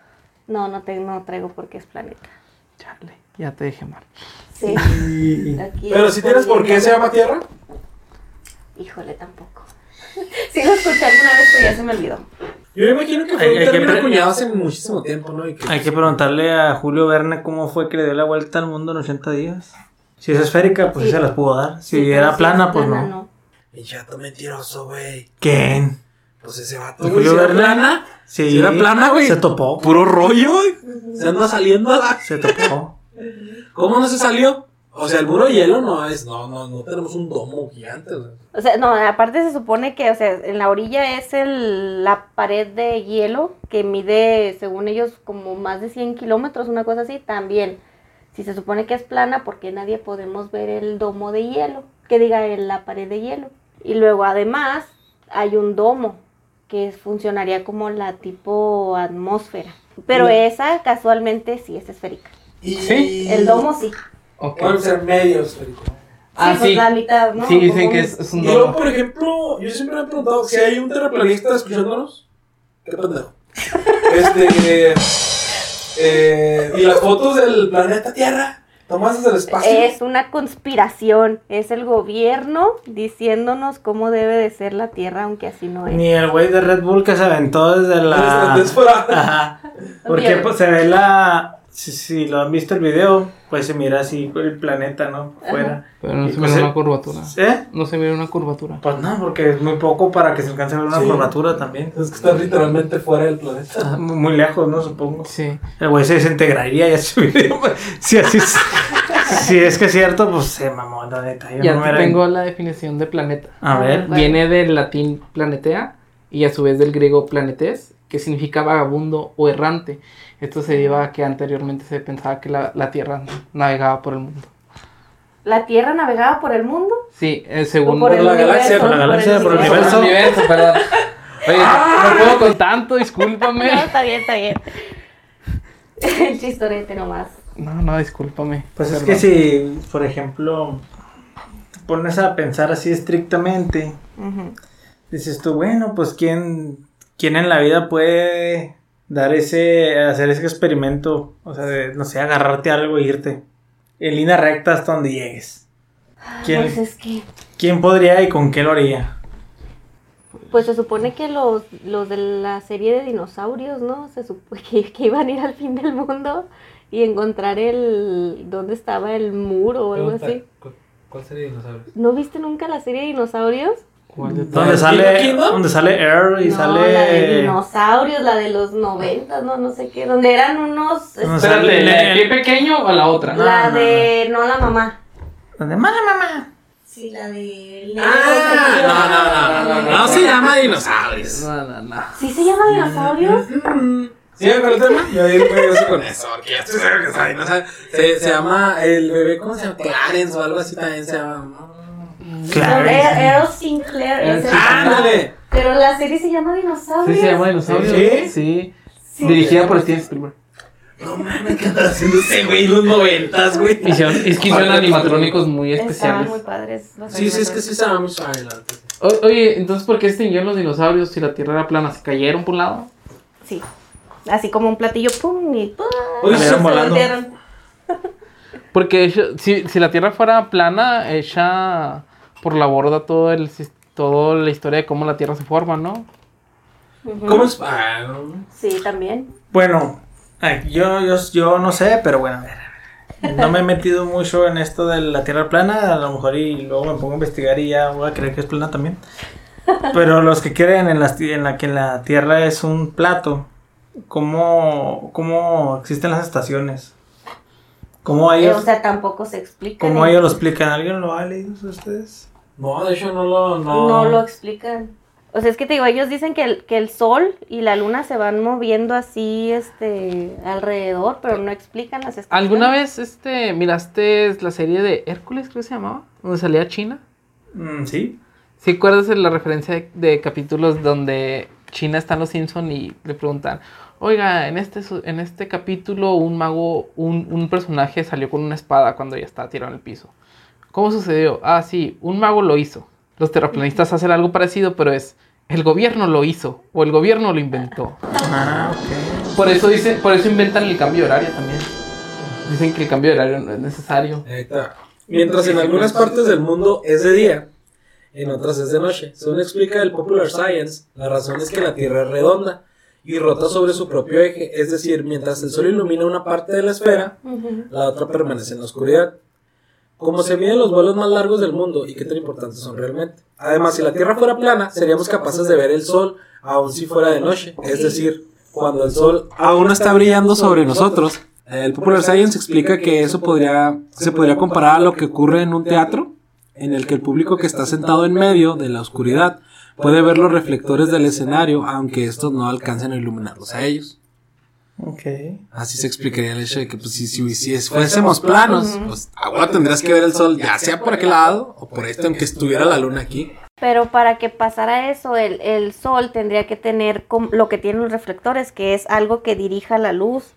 No, no, te, no traigo porque es planeta. Chale, ya te dejé mal. Sí. Aquí Pero si tienes por qué se llama tierra. Híjole, tampoco. Sí lo escuché alguna vez, pero ya se me olvidó. Yo me imagino que fue Hay- un hay término acuñado hace muchísimo tiempo, ¿no? Y que, Hay que preguntarle a Julio Verne cómo fue que le dio la vuelta al mundo en 80 días. Si es esférica, pues sí Sí. se las pudo dar. Si Sí, era si plana, es pues plana, no. El chato mentiroso, güey. ¿Quién? Pues ese vato, ¿El güey. Julio ¿Si era plana? Sí. Si era plana, güey. Se topó. Puro rollo, güey. Se anda saliendo a la... Se topó. ¿Cómo no se salió? O sea, el muro de hielo no es... No, no, no tenemos un domo gigante, o sea. O sea, no, aparte se supone que, o sea, en la orilla es el, la pared de hielo que mide, según ellos, como más de 100 kilómetros, una cosa así, también. Si se supone que es plana, ¿por qué nadie podemos ver el domo de hielo? Que diga en la pared de hielo. Y luego, además, hay un domo que funcionaría como la tipo atmósfera. Pero esa, casualmente, sí es esférica. Y... ¿Sí? El domo sí. Ok. Puede ser medio esférico. Ah, pues sí. la mitad, ¿no? Sí, dicen que es, es un Y luego, domo. por ejemplo, yo siempre me he preguntado si hay un terraplanista escuchándonos. Qué pendejo. Este. eh, y las fotos del planeta Tierra tomadas desde el espacio. Es una conspiración, es el gobierno diciéndonos cómo debe de ser la Tierra, aunque así no es. Ni el güey de Red Bull que se aventó desde la. Desde. Porque pues, se ve la. Si, si lo han visto el video, pues se mira así el planeta, ¿no? Fuera. Pero no Y se pues, mira una curvatura. ¿Eh? No se mira una curvatura. Pues no, porque es muy poco para que se alcance a ver una Sí. curvatura también. Es que está literalmente fuera del planeta. Muy muy lejos, ¿no? Supongo. Sí. El güey se desintegraría ya su video. si así, Si es que es cierto, pues se mamó la neta. Yo Ya no te era- tengo la definición de planeta. A ver. Viene del latín planetea y a su vez del griego planetes, que significa vagabundo o errante. Esto se deba a que anteriormente se pensaba que la, la Tierra navegaba por el mundo. ¿La Tierra navegaba por el mundo? Sí, eh, según ¿O por el la universo? galaxia, por la galaxia, por el Por el universo. universo, perdón. Oye, no puedo con tanto, discúlpame. No, está bien, está bien. El chistorete nomás. No, no, discúlpame. Pues es que si, por ejemplo, pones a pensar así estrictamente. Dices tú, bueno, pues quién, quién en la vida puede dar ese, hacer ese experimento, o sea, de, no sé, agarrarte a algo e irte en línea recta hasta donde llegues. ¿Quién, Pues es que, quién podría y con qué lo haría? pues se supone que los, los de la serie de dinosaurios, ¿no? Se supone que, que iban a ir al fin del mundo y encontrar el, ¿dónde estaba el muro o algo Pregunta, así? ¿cu- ¿Cuál sería dinosaurios? ¿No viste nunca la serie de dinosaurios? ¿Cuál de ¿La Donde de sale, donde sale Air y no, sale... la de dinosaurios, la de los 90, no, no sé qué, donde eran unos... No Espérate, ¿la de pie pequeño o la otra? la no, de, no la mamá. donde mala mamá. Sí, la de... Ah, no, no, no, no, no, no se llama dinosaurios. No, no, no. ¿Sí se llama dinosaurios? ¿Sí me acuerdo el tema? Yo ahí regreso con eso, porque ya estoy seguro que se llama el bebé, ¿cómo se llama? Clarence o algo así también se llama. Claro. Errol Sinclair. Pero la serie se llama Dinosaurios. ¿Sí se llama Dinosaurio? ¿Sí? Sí. Sí. Dirigida por Steven Spielberg. No mames, ¿qué andas haciendo ese güey en los noventas, güey? Hicieron, es que hicieron animatrónicos muy Estaban especiales. muy padres. los Sí, sí, es que sí se neta. O- oye, entonces, ¿por qué extinguieron los dinosaurios si la Tierra era plana? ¿Se cayeron por un lado? Sí. Así como un platillo, pum, y pum. Oye, se voltearon. Porque si, si la Tierra fuera plana, hecha por la borda todo el, toda la historia de cómo la Tierra se forma, ¿no? ¿Cómo es? Ah, no. Sí, también. Bueno, ay, yo, yo, yo no sé, pero bueno, a ver. No me he metido mucho en esto de la Tierra plana, a lo mejor y luego me pongo a investigar y ya voy a creer que es plana también. Pero los que creen en, las ti- en la que la Tierra es un plato, ¿cómo, cómo existen las estaciones? ¿Cómo Eh, ellos, o sea, tampoco se explica. cómo ellos lo explican? ¿Alguien lo ha leído ustedes? No, de hecho no lo. No, No lo explican. O sea, es que te digo, ellos dicen que el, que el sol y la luna se van moviendo así, este, alrededor, pero no explican las estaciones. ¿Alguna vez este, miraste la serie de Hércules, creo que se llamaba? Donde salía China. Mm, sí. ¿Sí acuerdas de la referencia de, de capítulos donde China está en los Simpson y le preguntan, oiga, en este, su- en este capítulo un mago, un, un personaje salió con una espada cuando ya estaba tirado en el piso? ¿Cómo sucedió? Ah, sí, un mago lo hizo. Los terraplanistas hacen algo parecido, pero es el gobierno lo hizo o el gobierno lo inventó. Ah, ok. Por eso dice, por eso inventan el cambio de horario también. Dicen que el cambio de horario no es necesario. Ahí está. Mientras en algunas partes del mundo es de día, en otras es de noche. Según explica el Popular Science, la razón es que la Tierra es redonda y rota sobre su propio eje, es decir, mientras el Sol ilumina una parte de la esfera, la otra permanece en la oscuridad. Como se miden los vuelos más largos del mundo y qué tan importantes son realmente. Además, si la Tierra fuera plana, seríamos capaces de ver el Sol aun si fuera de noche, es decir, cuando el Sol aún está brillando sobre nosotros. El Popular Science explica que eso podría, se podría comparar a lo que ocurre en un teatro, en el que el público que está sentado en medio de la oscuridad puede ver los reflectores del escenario, aunque estos no alcancen a iluminarlos a ellos. Ok. Así se explicaría el hecho de que pues, si, si, si fuésemos planos, pues ahora tendrías que ver el sol, ya sea por aquel lado o por este, aunque estuviera la luna aquí. Pero para que pasara eso, el, el sol tendría que tener lo que tienen los reflectores, que es algo que dirija la luz.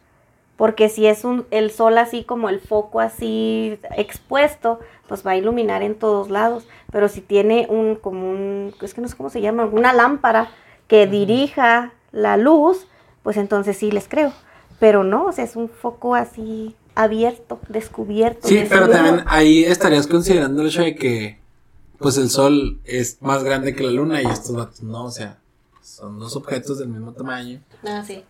Porque si es un, el sol así como el foco así expuesto, pues va a iluminar en todos lados. Pero si tiene un, como un, es que no sé cómo se llama, una lámpara que dirija la luz, pues entonces sí les creo. Pero no, o sea, es un foco así abierto, descubierto. Sí, pero también ahí estarías considerando el hecho de que pues el sol es más grande que la luna y estos vatos no, o sea, son dos objetos del mismo tamaño. Ah, sí.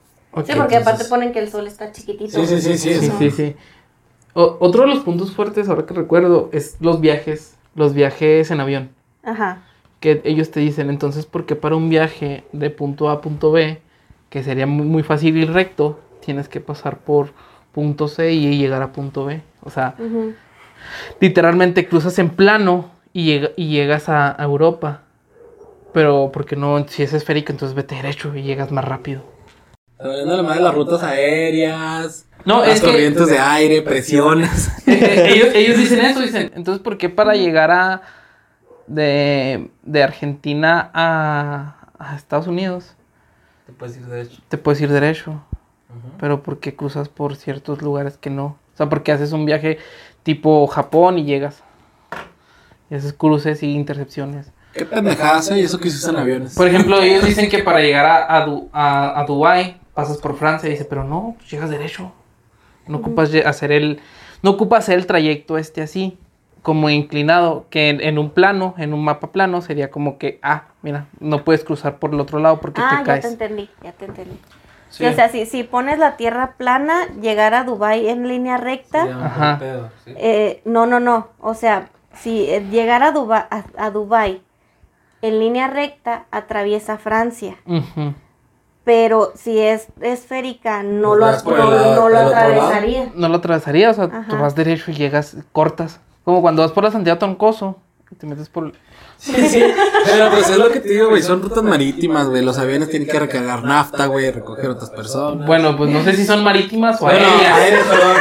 Sí, porque aparte ponen que el sol está chiquitito. Sí, sí, sí, sí, Sí, sí, sí. O- otro de los puntos fuertes, ahora que recuerdo, es los viajes. Los viajes en avión. Ajá. Que ellos te dicen, entonces, ¿por qué para un viaje de punto A a punto B, que sería muy, muy fácil ir recto, tienes que pasar por punto C y llegar a punto B? O sea, literalmente cruzas en plano y, llega- y llegas a, a Europa. Pero porque no, si es esférica, entonces vete derecho y llegas más rápido. Valiendo la madre las rutas aéreas. No, las es que- corrientes de aire, presiones. Ellos, ellos dicen eso, dicen, entonces ¿por qué para llegar a de, de Argentina a, a Estados Unidos Te puedes ir derecho. te puedes ir derecho? Pero ¿por qué cruzas por ciertos lugares que no? O sea, porque haces un viaje tipo Japón y llegas. Y haces cruces y intercepciones. Qué pendejadas. Y eso que se usan aviones. Por ejemplo, ellos dicen que para llegar a, a, Du- a, a Dubái pasas por Francia. Y dice, pero no, pues llegas derecho. No ocupas hacer el, no ocupas hacer el trayecto este así, como inclinado, que en, en un plano, en un mapa plano, sería como que, ah, mira, no puedes cruzar por el otro lado porque Ah, te ya caes. te entendí, ya te entendí. Sí. Sí, o sea, si, si pones la tierra plana, llegar a Dubai en línea recta, Ajá. pedo, sí. eh, no, no, no. O sea, si eh, llegar a, Duba- a, a Dubai en línea recta, atraviesa Francia. Ujú. Pero si es esférica, no Pues lo, no, lo atravesaría. No lo atravesaría, o sea, Ajá. tú vas derecho y llegas, cortas. Como cuando vas por la Santiago Troncoso y te metes por... Sí, sí. Pero pues es lo que te digo, güey. Son rutas marítimas, güey. Los aviones tienen que recargar nafta, güey. Recoger otras personas. Bueno, pues no sé si son marítimas o Bueno, aéreas. perdón.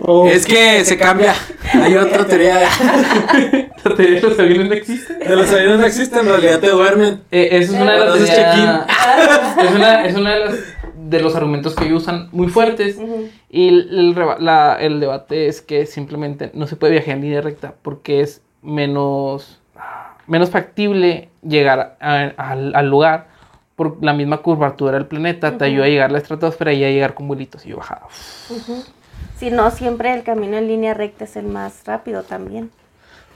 Oh, Es que se cambia. Hay otra teoría de, ¿La teoría de los aviones no existe? de los aviones no existen, en realidad te duermen. Eh, eso es una de las es una, es una de, las, de los argumentos que ellos usan muy fuertes. Y el, la- el debate es que simplemente no se puede viajar en línea recta porque es menos, menos factible llegar a- al, al lugar por la misma curvatura del planeta. Te ayuda a llegar a la estratosfera y a llegar con vuelitos y bajada. Ujú. Si no, siempre el camino en línea recta es el más rápido también.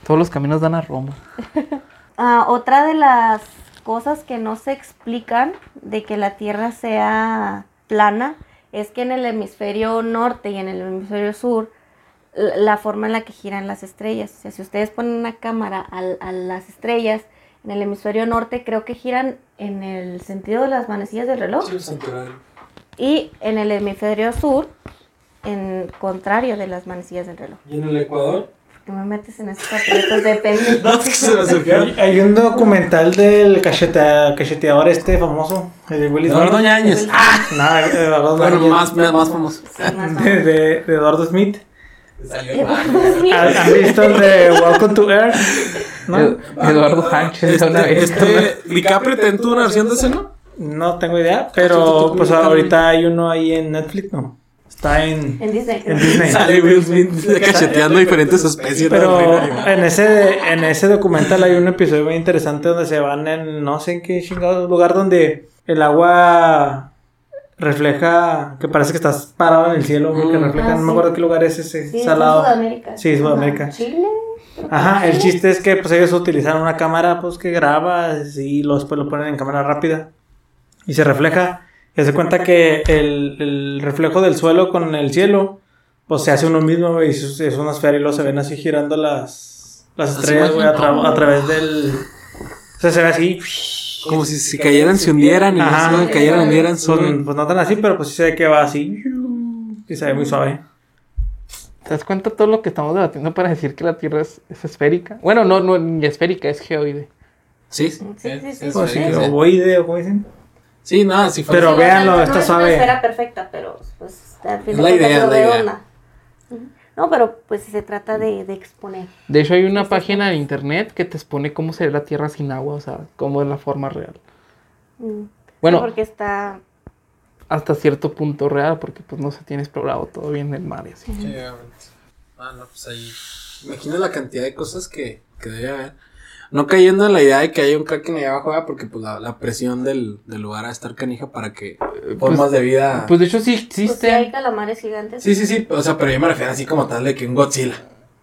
Todos los caminos dan a Roma. Ah, otra de las cosas que no se explican de que la Tierra sea plana es que en el hemisferio norte y en el hemisferio sur la forma en la que giran las estrellas. O sea, si ustedes ponen una cámara a, las estrellas en el hemisferio norte, creo que giran en el sentido de las manecillas del reloj. Y en el hemisferio sur, en contrario de las manecillas del reloj. ¿Y en el Ecuador? Que me metes en esos papelitos de pendejo. No, es que se me surgió. hay, hay un documental del cachete- cacheteador este famoso, el de Willy Eduardo. Ñañez. Nada, Eduardo Bueno, Ñañez. más, más famoso. De, de- de Eduardo Smith. Salió ¿Han han visto el de Welcome to Earth? ¿No? Ed- Eduardo Sánchez. Este, este, DiCaprio te tuvo una versión de ese, ¿no? No tengo idea, pero pues ahorita hay uno ahí en Netflix, ¿no? Está en, En Disney. en Disney. Sale Will Smith cacheteando diferentes especies. Pero en ese, en ese documental hay un episodio muy interesante donde se van en no sé en qué chingado lugar donde el agua refleja que parece que estás parado en el cielo porque Mm. refleja, Ah, no me acuerdo qué lugar es ese Sí, salado. en Sudamérica. Sí, Sudamérica. Ajá. Chile. Ajá, el chiste es que pues ellos utilizan una cámara pues que graba y después lo ponen en cámara rápida y se refleja. Y se cuenta que el, el reflejo del suelo con el cielo pues se hace uno mismo y es es una esfera y luego se ven así girando las, las estrellas güey, a, tra- imagino. a través del... O sea, se ve así. Como si se cayeran, se hundieran. Y Ajá. se cayeran, hundieran, Pues, suben. pues no tan así, pero pues sí se ve que va así. Y se ve muy suave. ¿Te das cuenta todo lo que estamos debatiendo para decir que la Tierra es, es esférica? Bueno, no, no, ni esférica, es geoide. Sí, sí. Sí, sí, sí, Pues sí, sí. ovoide o como dicen. Sí, nada, si fuera. Pero Sí, véanlo, no- está no es suave. esfera perfecta, pero pues al final la idea, es la idea. No, pero pues se trata de, de exponer. De hecho, hay una página en internet que te expone cómo sería la Tierra sin agua, o sea, cómo es la forma real. Mm. Bueno. Sí, porque está Hasta cierto punto real, porque pues no se tiene explorado todo bien el mar y así. Sí, obviamente. Ah, no, pues ahí. Imagina la cantidad de cosas que, que debe haber. No cayendo en la idea de que haya un kraken allá abajo, ¿verdad? porque pues la, la presión del, del lugar a estar canija para que formas de vida. Pues de hecho sí pues, sí hay existe calamares gigantes. sí, sí, sí. O sea, pero yo me refiero así como tal de que un Godzilla.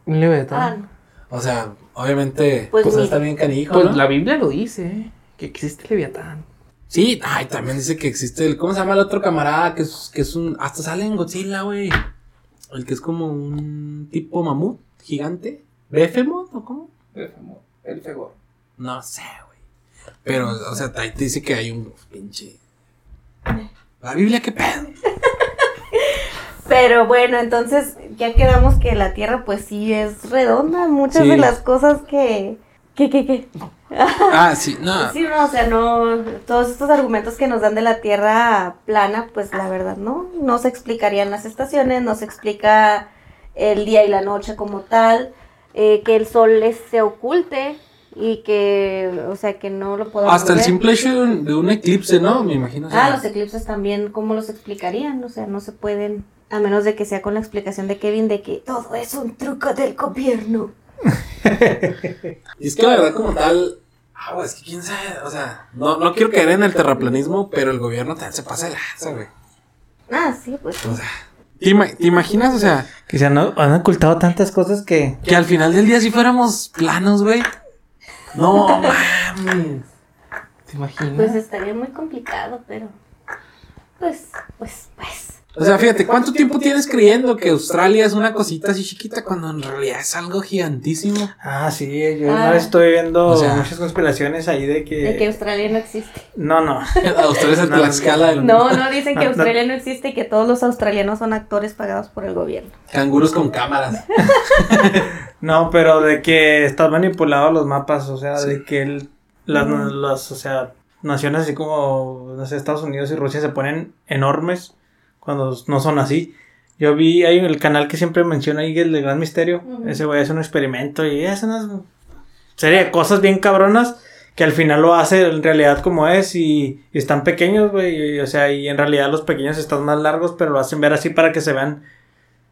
un Ah, no. O sea, obviamente, Pues pues, está bien canijo, Pues ¿no? la Biblia lo dice, ¿eh? que existe el leviatán. Sí, ay, también dice que existe el. ¿Cómo se llama el otro camarada? Que es, que es un. Hasta sale en Godzilla, güey. El que es como un tipo mamut gigante. ¿Behemoth o cómo? El fegor. No sé, güey. Pero, o sea, ahí te dice que hay un pinche. La Biblia, qué pedo. Pero bueno, entonces ya quedamos que la Tierra pues sí es redonda. Muchas Sí. de las cosas que... ¿Qué, qué, qué? Ah, sí, no. Sí, no, o sea, no, todos estos argumentos que nos dan de la Tierra plana, pues la verdad no, no se explicarían las estaciones, no se explica el día y la noche como tal, eh, que el sol es- se oculte y que, o sea, que no lo podamos Hasta el simple hecho de un, de un eclipse, ¿no? Me imagino. sea, Ah, los eclipses también, ¿cómo los explicarían? O sea, no se pueden, a menos de que sea con la explicación de Kevin de que todo es un truco del gobierno. Y es que la verdad, como tal. Ah, es que quién sabe. O sea, no, no quiero caer en el terraplanismo, pero el gobierno también se pasa de lanza, güey. Ah, sí, pues. O sea, ¿te, ima- te imaginas, o sea, Que se han, han ocultado tantas cosas que. que al final del día si fuéramos planos, güey? No, mames. ¿Te imaginas? Pues estaría muy complicado, pero. Pues, pues, pues. O sea, fíjate, ¿cuánto tiempo tienes creyendo que Australia es una cosita así chiquita cuando en realidad es algo gigantísimo? Ah, sí, yo Ah. una vez estoy viendo O sea- muchas conspiraciones ahí de que. De que Australia no existe. No, no. Australia es No, no, Tlaxcala del No, no, dicen que. Australia no existe y que todos los australianos son actores pagados por el gobierno. Canguros con cámaras. No, pero de que están manipulados los mapas, o sea, Sí. de que el- las, o sea, naciones así como, no sé, Estados Unidos y Rusia se ponen enormes cuando no son así. Yo vi, hay el canal que siempre menciona ahí, el de Gran Misterio, Ujú. ese güey hace un experimento y es una serie de cosas bien cabronas que al final lo hace en realidad como es y, y están pequeños, güey, o sea, y en realidad los pequeños están más largos, pero lo hacen ver así para que se vean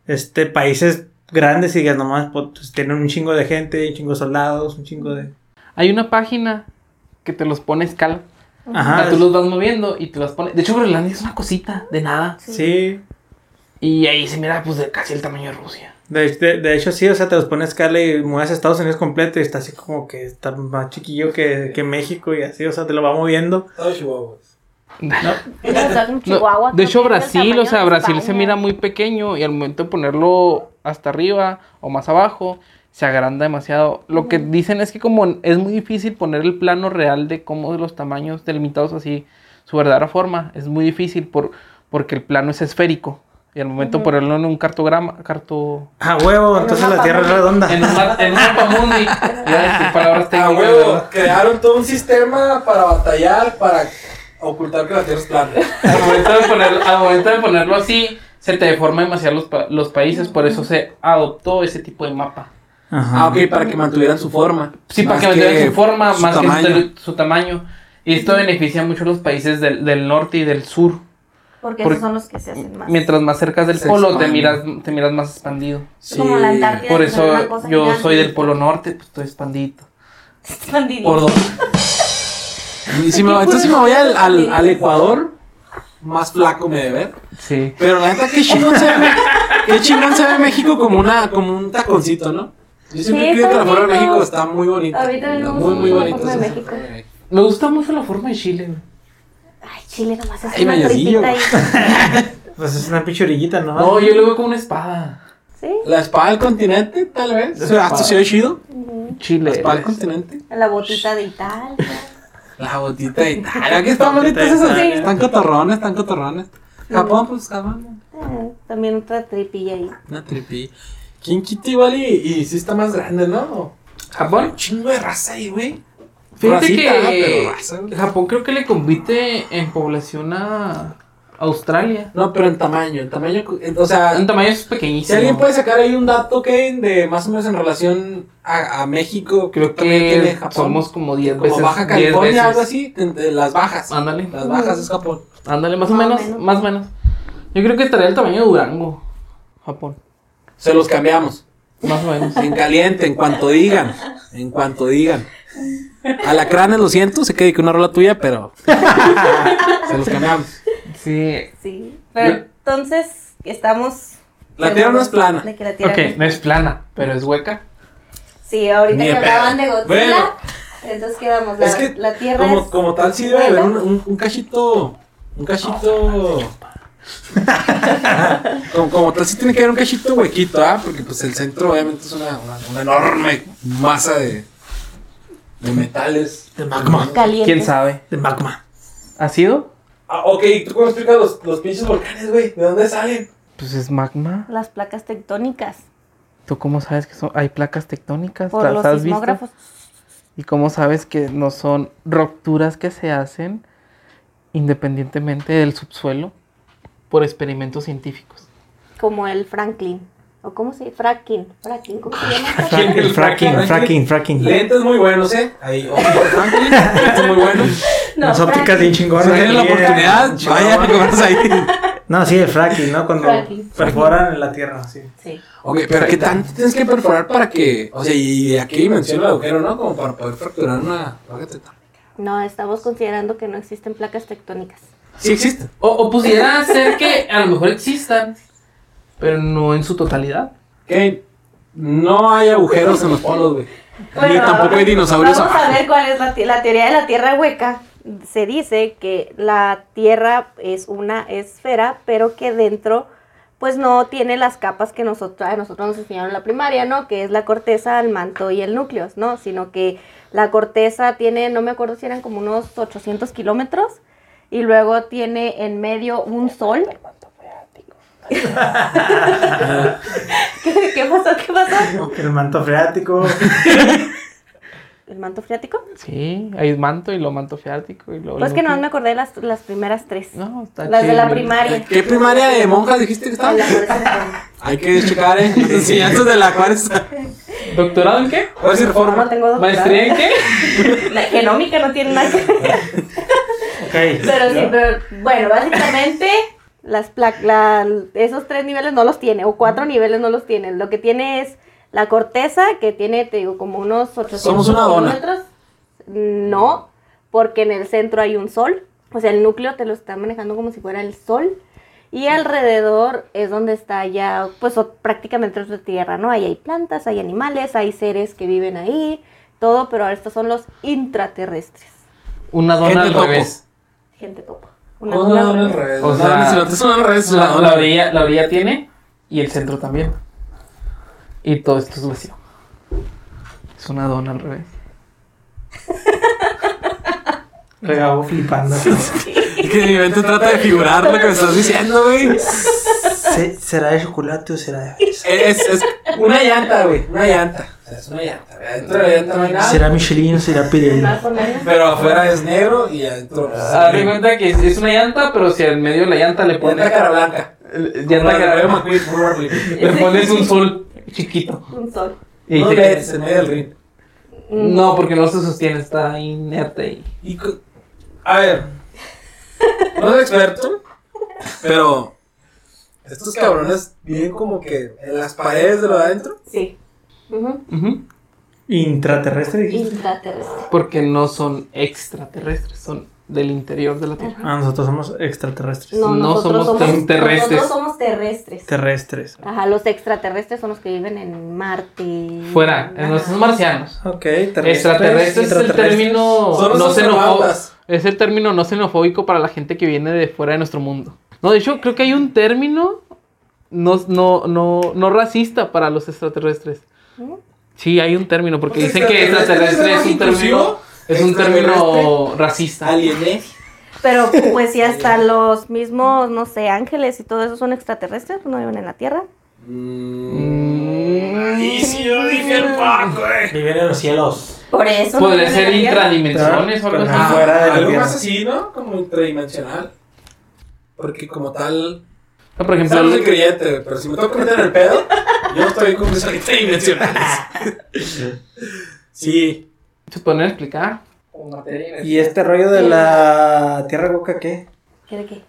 este países grandes y digas nomás pues, tienen un chingo de gente, un chingo de soldados, un chingo de Hay una página que te los pone a escala. O sea, Ajá. tú los vas moviendo y te los pone. De hecho, Groenlandia es una cosita de nada. Sí. Y ahí se mira, pues, de casi el tamaño de Rusia. De, de- de hecho, sí, o sea, te los pones a escala y mueves a Estados Unidos completo y está así como que está más chiquillo que, que México y así, o sea, te lo va moviendo. No, Chihuahua, de hecho, Brasil, o sea, Brasil se mira muy pequeño y al momento de ponerlo hasta arriba o más abajo, se agranda demasiado. Lo que dicen es que como es muy difícil poner el plano real de cómo los tamaños delimitados así, su verdadera forma, es muy difícil por, porque el plano es esférico. Y al momento ponerlo en un cartograma, carto... Ah, huevo, En entonces la Tierra es redonda. En un, ma- en un mapa mundi. Iba a decir palabras A técnicas, huevo, ¿verdad? crearon todo un sistema para batallar, para ocultar que la Tierra es plana. Al momento, de ponerlo, al momento de ponerlo así, se te deforma demasiado los, pa- los países, por eso se adoptó ese tipo de mapa. Ajá. Ah, ok, para que mantuvieran su forma. Sí, para que mantuvieran su forma, su más tamaño. que su, tamaño. Y esto beneficia mucho a los países del, del norte y del sur. Porque Por- esos son los que se hacen más. Mientras más cerca del Se polo, te miras, te miras más expandido. Sí. Como la Antártida. Por eso yo gigante. soy del polo norte, pues estoy expandidito. Expandidito. Por dos. Y si me, entonces si me voy al, al, al Ecuador, más flaco me de ver. Sí. Pero la neta, qué chingón se ve. Qué chingón se ve México como una, como un taconcito, ¿no? Yo siempre Sí, creo que la forma de. México está muy bonita. A mí también me Muy, gusta muy mucho la bonito. forma de esa México. forma de México. Me gusta mucho la forma de Chile. güey. Ay, Chile nomás es Ay, una tripita ahí. Pues es una pinche orillita, ¿no? No, yo lo veo como una espada. Sí. La espada del continente, tal vez. O sea, hasta se ve chido. Ujú. Chile. La espada del continente. La botita de Italia. La botita de Italia. que están bonitas esas. Italia. Están cotorrones, están cotorrones. Japón, pues Japón. Eh, también otra tripilla ahí. Una tripi. ¿Quién quita igual y, y sí está más grande, no? Japón. Un chingo de raza ahí, güey. Fíjate Racita, que pero raza, güey. Japón creo que le compite en población a Australia. No, pero en tamaño, en tamaño, en- o sea, En tamaño es si pequeñísimo. alguien puede sacar ahí un dato, Kevin, de más o menos en relación a, a México, Creo tiene que Japón. somos como 10 como veces. Baja 10 California, veces. algo así, en- en las bajas. Ándale. Las bajas es Japón. Ándale, más o Más o menos, menos. más o menos. Yo creo que estaría el tamaño de Durango. Japón. Se los cambiamos. Más o menos. En caliente, en cuanto digan. En cuanto digan. Alacranes, lo siento, sé que dediqué una rola tuya, pero. se los cambiamos. Sí. Sí. Pero entonces, estamos. La Tierra no es plana. De que la tierra Ok, no es- plana, pero es hueca. Sí, ahorita Ni que de hablaban de Godzilla. Bueno. Entonces quedamos. La, Es que la tierra como, es. como tal, sí debe haber un, un cachito. Un cachito. como, como tal, sí tiene que haber un cachito huequito, ¿ah? Porque pues el centro obviamente es una, una, una enorme masa de. de metales. De magma. Caliente. ¿Quién sabe? De magma. ¿Ha sido? Ah, ok, ¿tú cómo explicas los, los pinches volcanes, güey? ¿De dónde salen? Pues es magma. Las placas tectónicas. ¿Tú cómo sabes que son, hay placas tectónicas? Por ¿Las los has visto? sismógrafos. ¿Y cómo sabes que no son rupturas que se hacen independientemente del subsuelo por experimentos científicos? Como el Franklin. ¿O cómo se dice? Fracking. Fracking. ¿Cómo se llama? Fracking, fracking, fracking. Lentes muy buenos, ¿eh? Ahí, ojo, Franklin, lentes muy buenos. Las ópticas fracking. bien chingonas. Si tienen la oportunidad, vayan a comprarse ahí. No, sí, el fracking, ¿no? Cuando Fracking. perforan en la tierra, sí. Sí. Ok, pero ¿qué tanto tienes que perforar para que. O sea, y de aquí dimensiona el agujero, ¿no? Como para poder fracturar una placa tectónica. No, estamos considerando que no existen placas tectónicas. Sí existe. O, o pudiera ser que a lo mejor existan, pero no en su totalidad. Que no hay agujeros en los polos, güey. Ni tampoco hay dinosaurios Vamos a ver cuál es la, te- la teoría de la Tierra hueca. Se dice que la Tierra es una esfera, pero que dentro pues no tiene las capas que nosotros, a nosotros nos enseñaron en la primaria, ¿no? Que es la corteza, el manto y el núcleo, ¿no? Sino que la corteza tiene, no me acuerdo si eran como unos 800 kilómetros, y luego tiene en medio un sol. ¿Qué, qué pasó? ¿Qué pasó? El manto freático. ¿El manto freático? Sí, hay manto y lo manto freático y luego. Pues que no me acordé de las, las primeras tres. No, está las de la primaria. ¿Qué primaria de monjas dijiste que estaba? Hay que checar, ¿eh? Las enseñanzas de la Juárez. ¿Doctorado en qué? Juárez y No, no reforma. tengo doctorado. ¿Maestría en qué? La genómica no tiene nada que ver. Pero sí, pero bueno, básicamente las pla- la- esos tres niveles no los tiene, o cuatro niveles no los tiene. Lo que tiene es la corteza, que tiene, te digo, como unos 800 Somos una dona. kilómetros. No, porque en el centro hay un sol. O sea, el núcleo te lo está manejando como si fuera el sol. Y alrededor es donde está ya, pues o- prácticamente otra tierra, ¿no? Ahí hay plantas, hay animales, hay seres que viven ahí, todo, pero estos son los intraterrestres. Una dona al topo. revés. Gente topo. Una dona al revés. O sea, si no te suena al revés, La, orilla, la orilla tiene y el centro también. Y todo esto es vacío. Es una dona al revés. Regabo flipando. Es que mi mente trata de figurar lo que me estás diciendo, güey. Se- ¿Será de chocolate o será de fresa? Es, es una llanta, güey. Una llanta. Es una llanta. Adentro de la llanta no hay nada. ¿Será Michelin será Pirelli? Pero afuera es negro y adentro. Haz de cuenta que es, una llanta, pero si en medio de la llanta le pones. Llanta cara blanca. Llanta cara blanca. Le pones un sol chiquito. Un sol. Y No LEDs en medio del ring. No, porque no se sostiene, está inerte y. Y a ver, no soy experto, pero estos cabrones viven como que en las paredes de lo de adentro. Sí. Dijiste? Intraterrestre. Porque no son extraterrestres, son del interior de la Tierra. Ah, nosotros somos extraterrestres. No, No nosotros somos somos, terrestres. Nosotros somos terrestres. Terrestres. Ajá, los extraterrestres son los que viven en Marte. Fuera, Ajá. no son marcianos. Ok, terrestres. Extraterrestres es el término no xenofóbico. Es el término no xenofóbico para la gente que viene de fuera de nuestro mundo. No, de hecho, creo que hay un término no, no, no, no racista para los extraterrestres. Sí, hay un término, porque ¿Los dicen que extraterrestres extraterrestre es un término, es un término racista. Alienes. Pero pues si hasta los mismos, no sé, ángeles y todo eso son extraterrestres, no viven en la Tierra. Mm, Y si yo dije el Paco, güey. Viven en los cielos. Por eso. Podría ser intradimensiones o algo así. Algo más así, ¿no? Como intradimensional. Porque como tal, No, Por ejemplo, no soy creyente, pero si me tengo que meter en el pedo, yo estoy con que son intradimensionales. sí. se pueden explicar. Con materia ¿Y este rollo de la Tierra Hueca qué? ¿Qué de qué?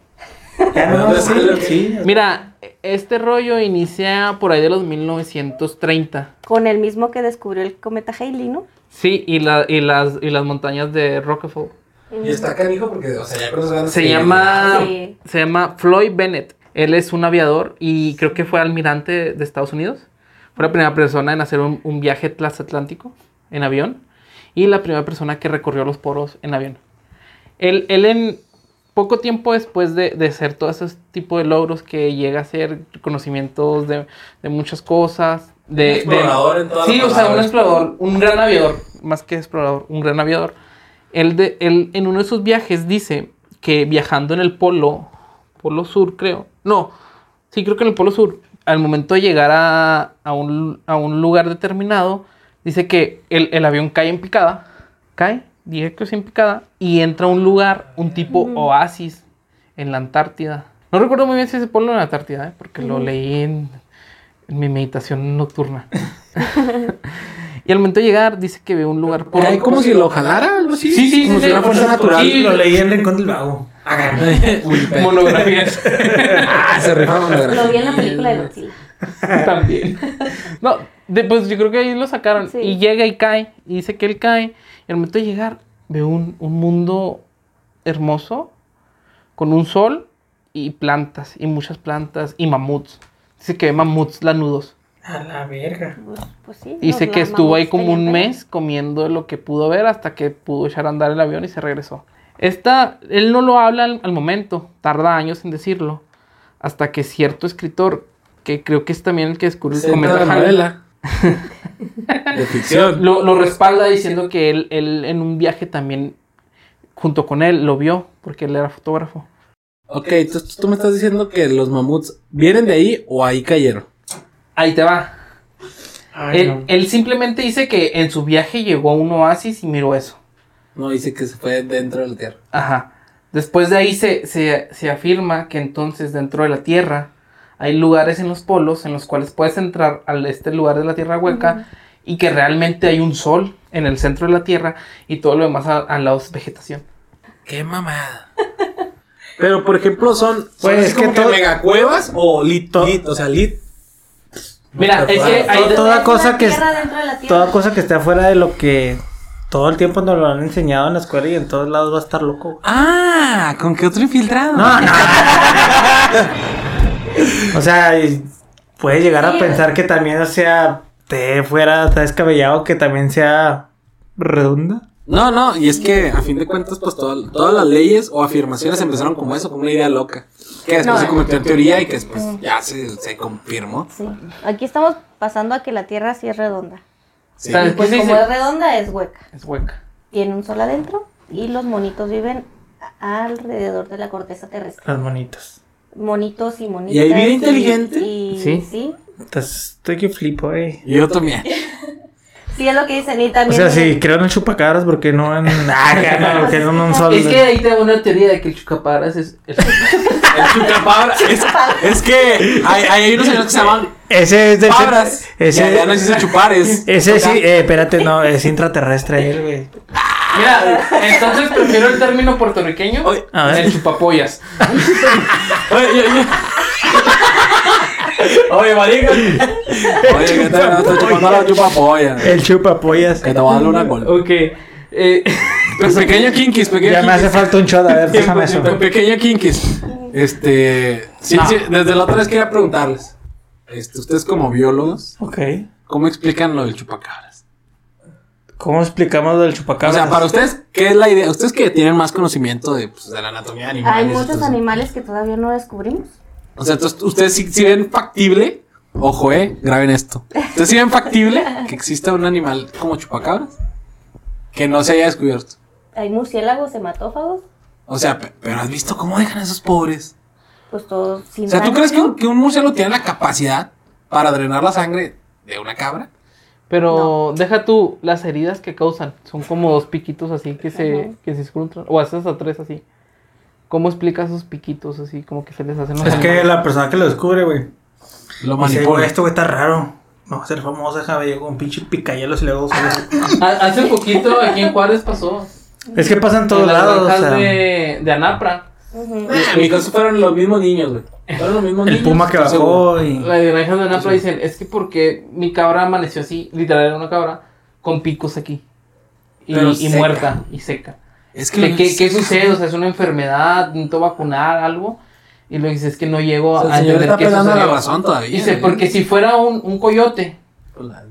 Ya ¿De no, dónde sí, sale? sí. Mira, este rollo inicia por ahí de los 1930. Con el mismo que descubrió el cometa Halley, ¿no? Sí, y, la, y, las, y las montañas de Rockefeller. Y está canijo porque, o sea, ya Se que- llama, Sí. se llama Floyd Bennett. Él es un aviador y creo que fue almirante de Estados Unidos. Fue la primera persona en hacer un, un viaje transatlántico en avión y la primera persona que recorrió los poros en avión. Él, él en poco tiempo después de, de hacer todo ese tipo de logros que llega a hacer conocimientos de, de muchas cosas. De, Un de- explorador en todas Sí, o sea, un explorador, un gran aviador, más que explorador, un gran aviador. Él, de, él en uno de sus viajes dice que viajando en el polo, polo sur creo, no, Sí, creo que en el Polo Sur. Al momento de llegar a, a un, a un lugar determinado, dice que el, el avión cae en picada. Cae, directo en picada. Y entra a un lugar, un tipo oasis en la Antártida. No recuerdo muy bien si es el polo en la Antártida, ¿eh? porque lo leí en, en mi meditación nocturna. y al momento de llegar, dice que ve un lugar por. Hay como si lo jalara, algo así. Sí, sí, Como sí, si una sí. fuerza natural. Sí, Lo leí en Rincón del Vago. Monografías. Ah, se rifaron la Lo vi en la película de Godzilla. También. No, de- pues yo creo que ahí lo sacaron. Sí. Y llega y cae. Y dice que él cae. Y al momento de llegar, ve un, un mundo hermoso. Con un sol y plantas. Y muchas plantas. Y mamuts. Dice que ve mamuts lanudos. A la verga. Pues, pues sí. Dice los que estuvo ahí como un mes comiendo lo que pudo ver hasta que pudo echar a andar el avión y se regresó. Esta, él no lo habla al, al momento, tarda años en decirlo, hasta que cierto escritor, que creo que es también el que descubre el cometa novela. De ficción. lo, lo respalda diciendo que él, él en un viaje también, junto con él, lo vio, porque él era fotógrafo. Ok, entonces tú me estás diciendo que los mamuts vienen de ahí o ahí cayeron. Ahí te va. Ay, Él, no. él simplemente dice que en su viaje llegó a un oasis y miró eso. No, dice que se fue dentro de la tierra. Ajá. Después de ahí se, se, se afirma que entonces dentro de la Tierra hay lugares en los polos en los cuales puedes entrar a este lugar de la Tierra hueca y que realmente hay un sol en el centro de la Tierra y todo lo demás al lado es vegetación. Qué mamada. Pero por ejemplo, son, Pues, es que como que, todo- megacuevas o lit, lit, o sea, lit. Mira, es que To- hay, toda cosa que- de. Toda cosa que esté afuera de lo que todo el tiempo nos lo han enseñado en la escuela y en todos lados va a estar loco. Ah, ¿con qué otro infiltrado? No, no. o sea, y puedes llegar a pensar que también, o sea, te fuera, está descabellado que también sea redonda. No, no, y es que a fin de cuentas, pues todas todas las leyes o afirmaciones empezaron como eso, como una idea loca. Que después No. se convirtió en teoría y que después ya se, se confirmó. Sí. Aquí estamos pasando a que la tierra sí es redonda. Sí. ¿Sabes? Pues ¿Qué se como es redonda, es hueca. es hueca. Tiene un sol adentro y los monitos viven alrededor de la corteza terrestre. Las monitas. Monitos y monitas. ¿Y hay vida inteligente? Y, Sí. sí. Estoy que flipo, eh. Y yo también. Sí, es lo que dicen. Y O sea, si creo en el chupacabras, porque no en. Ah, no, porque no en un sol. Es que ahí te da una teoría de que el chucaparas es... El chucapabra. Es, es que hay, hay unos señores que se llaman Ese es de. cabras. Ese, ya, ya no dice chupar, es. ese sí, eh, espérate, no, es intraterrestre él, güey. Mira, entonces prefiero el término puertorriqueño Oye, a ver. el chupapollas. Oye, marica. Oye, que te estás chupando la chupapolla. El chupapollas. Que te voy a darle una gol. Ok. Eh, Pues pequeño kinkis, pequeño Ya me hace falta un shot, a ver, déjame eso. Pe- Pequeño kinkis. Este. Sí, No. sí, desde la otra vez quería preguntarles. Este, ustedes como biólogos, Ok. ¿cómo explican lo del chupacabras? ¿Cómo explicamos lo del O chupacabras? sea, para ustedes, ¿qué es la idea? Ustedes que tienen más conocimiento de, pues, de la anatomía animal. Hay y esas muchos animales que todavía no descubrimos. O sea, entonces, ustedes sí, sí ven factible. Ojo, eh, graben esto. Ustedes sí ven factible que exista un animal como chupacabras que no se haya descubierto. Hay murciélagos hematófagos. O sea, pe- pero has visto cómo dejan a esos pobres. Pues todos sin O sea, ¿tú crees que un, que un murciélago tiene la capacidad para drenar la sangre de una cabra? pero deja tú las heridas que causan. Son como dos piquitos así que se, Ajá. que se escruntan. O haces a tres así. ¿Cómo explicas esos piquitos así? Como que se les hacen los Es que la persona que lo descubre, güey. Lo manipula. güey, este güey está raro. No va a ser déjame llego un pinche picayelos y luego Hace poquito aquí en Juárez pasó. Es que pasa en todos en las lados. O sea, de, de Anapra. Ujú. Ah, en mi caso fueron los mismos niños, güey. Fueron los mismos el niños. puma que bajó y. Las granjas de Anapra dicen, es que porque mi cabra amaneció así, literal era una cabra, con picos aquí. Y, muerta y seca. Es ¿Qué, lo- qué, qué sucede? O sea, es una enfermedad, necesito vacunar, algo. Y luego dice, es que no llego O sea, a entender qué pegando sucedió. la razón todavía. Dice, ¿eh? porque si fuera un, un coyote, Pues la.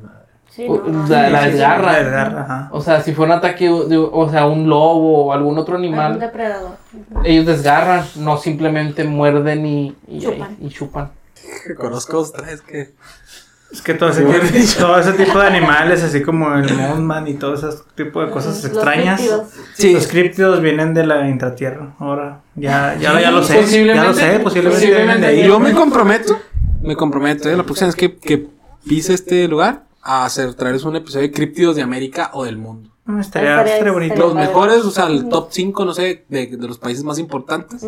Sí, no, no, la, la sí, sí, sí. desgarra. La desgarra, ajá. O sea, si fuera un ataque, o sea, un lobo o algún otro animal, depredador. Ujú. ellos desgarran, no simplemente muerden y, y Chupan. y chupan. Que conozco tres que. Es que todo ese, tipo, todo ese tipo de animales, así como el Mothman y todo ese tipo de cosas Los extrañas. críptidos. Sí. Los críptidos vienen de la intratierra. Ahora, ya, ya, ya lo sé. Ya Posiblemente. lo sé, posiblemente, vienen de ahí. Yo me comprometo, me comprometo, ¿eh? la próxima vez que, que pise este lugar, a hacer, traerles un episodio de críptidos de América o del mundo. Mm, Estaría, Estaría- estaría bonito. Los mejores, o sea, el top 5, no sé, de, de los países más importantes.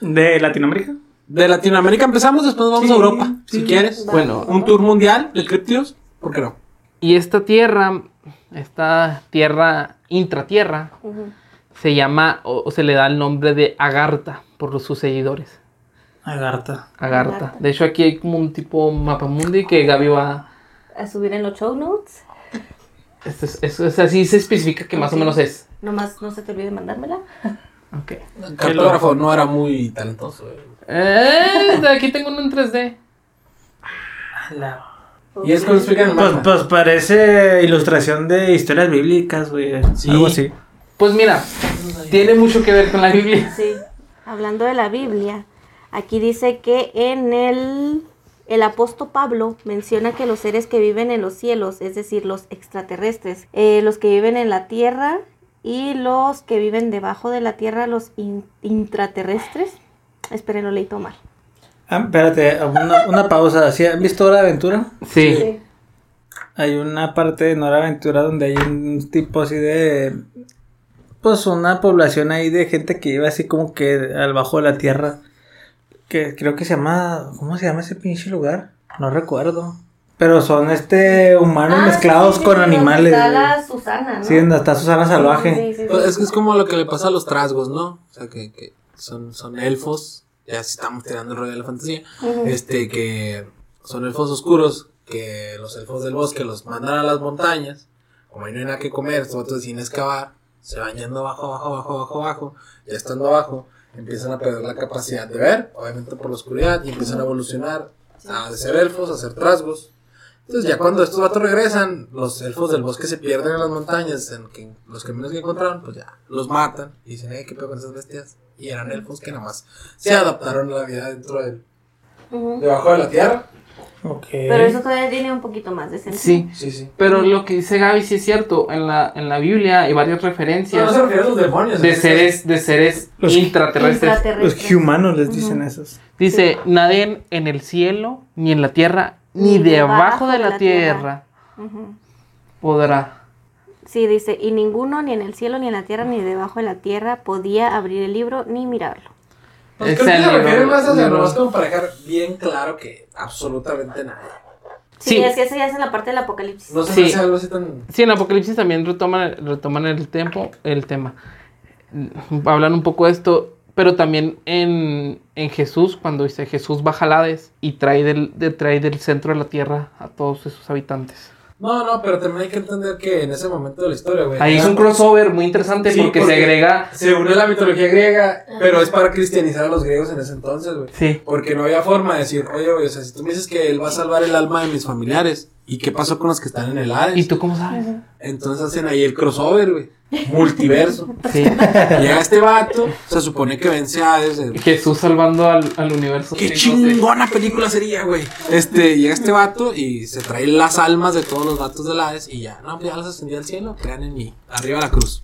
¿De Latinoamérica? De Latinoamérica empezamos, después vamos Sí, a Europa, si quieres. Bueno, Un tour mundial de críptidos, ¿por qué no? y esta tierra, esta tierra intratierra, se llama o, o se le da el nombre de Agartha por los- sus seguidores. Agartha. Agartha. Agartha. De hecho, aquí hay como un tipo mapamundi que Gaby va. A subir en los show notes. Es, eso es así se especifica que más o menos es. Nomás no se te olvide mandármela. Ok. El cartógrafo no era muy talentoso. eh. Eh, de aquí tengo uno en 3D. Y es el Pues, pues parece ilustración de historias bíblicas, güey. Sí. Algo así. Pues mira, tiene mucho que ver con la Biblia. Sí. Hablando de la Biblia, aquí dice que en el el apóstol Pablo menciona que los seres que viven en los cielos, es decir, los extraterrestres, eh, los que viven en la tierra y los que viven debajo de la tierra, los in- intraterrestres. Esperen, lo leí todo mal. Ah, espérate, una, una pausa. ¿Sí ¿Han visto Hora de Aventura? Sí. Hay una parte de Hora de Aventura donde hay un tipo así de. Pues una población ahí de gente que vive así como que al bajo de la tierra. Que creo que se llama. ¿Cómo se llama ese pinche lugar? No recuerdo. Pero son este humanos Ah, mezclados sí, sí, con sí, animales. Donde está la Susana, ¿no? Sí, donde está Susana Salvaje. Sí, sí, sí. Es que es como lo que le pasa a los trasgos, ¿no? O sea, que, que son, son elfos, ya si estamos tirando el rollo de la fantasía, este, que son elfos oscuros, que los elfos del bosque los mandan a las montañas, como ahí no hay nada que comer, vatos deciden excavar, se van yendo abajo, abajo, abajo, abajo, abajo, ya estando abajo, empiezan a perder la capacidad de ver, obviamente por la oscuridad, y empiezan a evolucionar a de ser elfos, a ser trasgos. Entonces ya cuando estos vatos regresan, los elfos del bosque se pierden en las montañas, en que los caminos que encontraron, pues ya los matan y dicen, eh, ¿qué pedo con esas bestias? Y eran elfos que nada más se adaptaron a la vida dentro del, Ujú. debajo de la tierra. Ok. Pero eso todavía tiene un poquito más de sentido. Sí. Sí, sí. Pero lo que dice Gaby sí es cierto. En la, en la Biblia hay varias referencias refiere a los demonios. de seres, de seres Los- intraterrestres. Los Intraterrestres. humanos les dicen esos. Dice, nadie en el cielo, ni en la tierra, ni, debajo de la, tierra, podrá. Sí, dice, y ninguno, ni en el cielo, ni en la tierra, ni debajo de la tierra, podía abrir el libro ni mirarlo. Pues Es creo que se refiere más nomás como para dejar bien claro que absolutamente nadie. Sí, Sí. es que eso ya es en la parte del apocalipsis. No se Sí. hace algo así tan... Sí, en Apocalipsis también retoman, retoman el, tiempo, el tema. Hablan un poco de esto, pero también en, en Jesús, cuando dice Jesús baja al Hades y trae del, de- trae del centro de la tierra a todos esos habitantes. No, no, pero también hay que entender que en ese momento de la historia, güey... Ahí es un crossover muy interesante Sí, porque, porque- se agrega... Se une la mitología griega, pero es para cristianizar a los griegos en ese entonces, güey. Sí, Porque no había forma de decir, oye, güey, o sea, si tú me dices que él va a salvar el alma de mis familiares, ¿y qué pasó con los que están en el Hades? ¿y tú cómo sabes? Entonces hacen ahí el crossover, güey. Multiverso. Sí. Llega este vato, se supone que vence a Hades. eh, Jesús salvando al, al universo. Qué chingona película sería, güey. Este, llega este vato y se trae las almas de todos los vatos del Hades y ya, no, pues ya las ascendí al cielo, crean en mí. Arriba la cruz.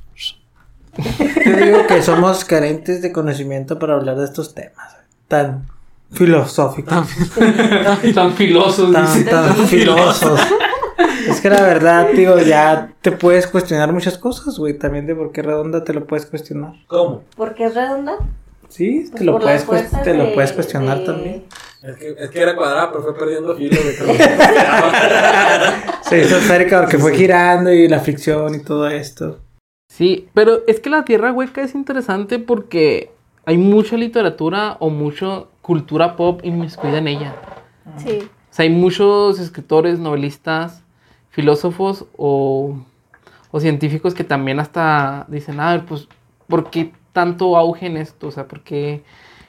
Yo digo que somos carentes de conocimiento para hablar de estos temas. Tan filosóficos. Tan filosos, Tan, dice. tan filosos. Es que la verdad, tío, ya te puedes cuestionar muchas cosas, güey. También de por qué redonda te lo puedes cuestionar. ¿Cómo? ¿Por qué es redonda? Sí, Pues te lo puedes, te lo de- puedes cuestionar de- también. Es que, es que era cuadrada, pero fue perdiendo filo de Se hizo esférica porque fue girando y la fricción y todo esto. Sí, pero es que la Tierra Hueca es interesante porque hay mucha literatura o mucha cultura pop inmiscuida en ella. Sí. O sea, hay muchos escritores, novelistas, filósofos o, o científicos que también hasta dicen, a ver, pues, ¿por qué tanto auge en esto? O sea, ¿por qué?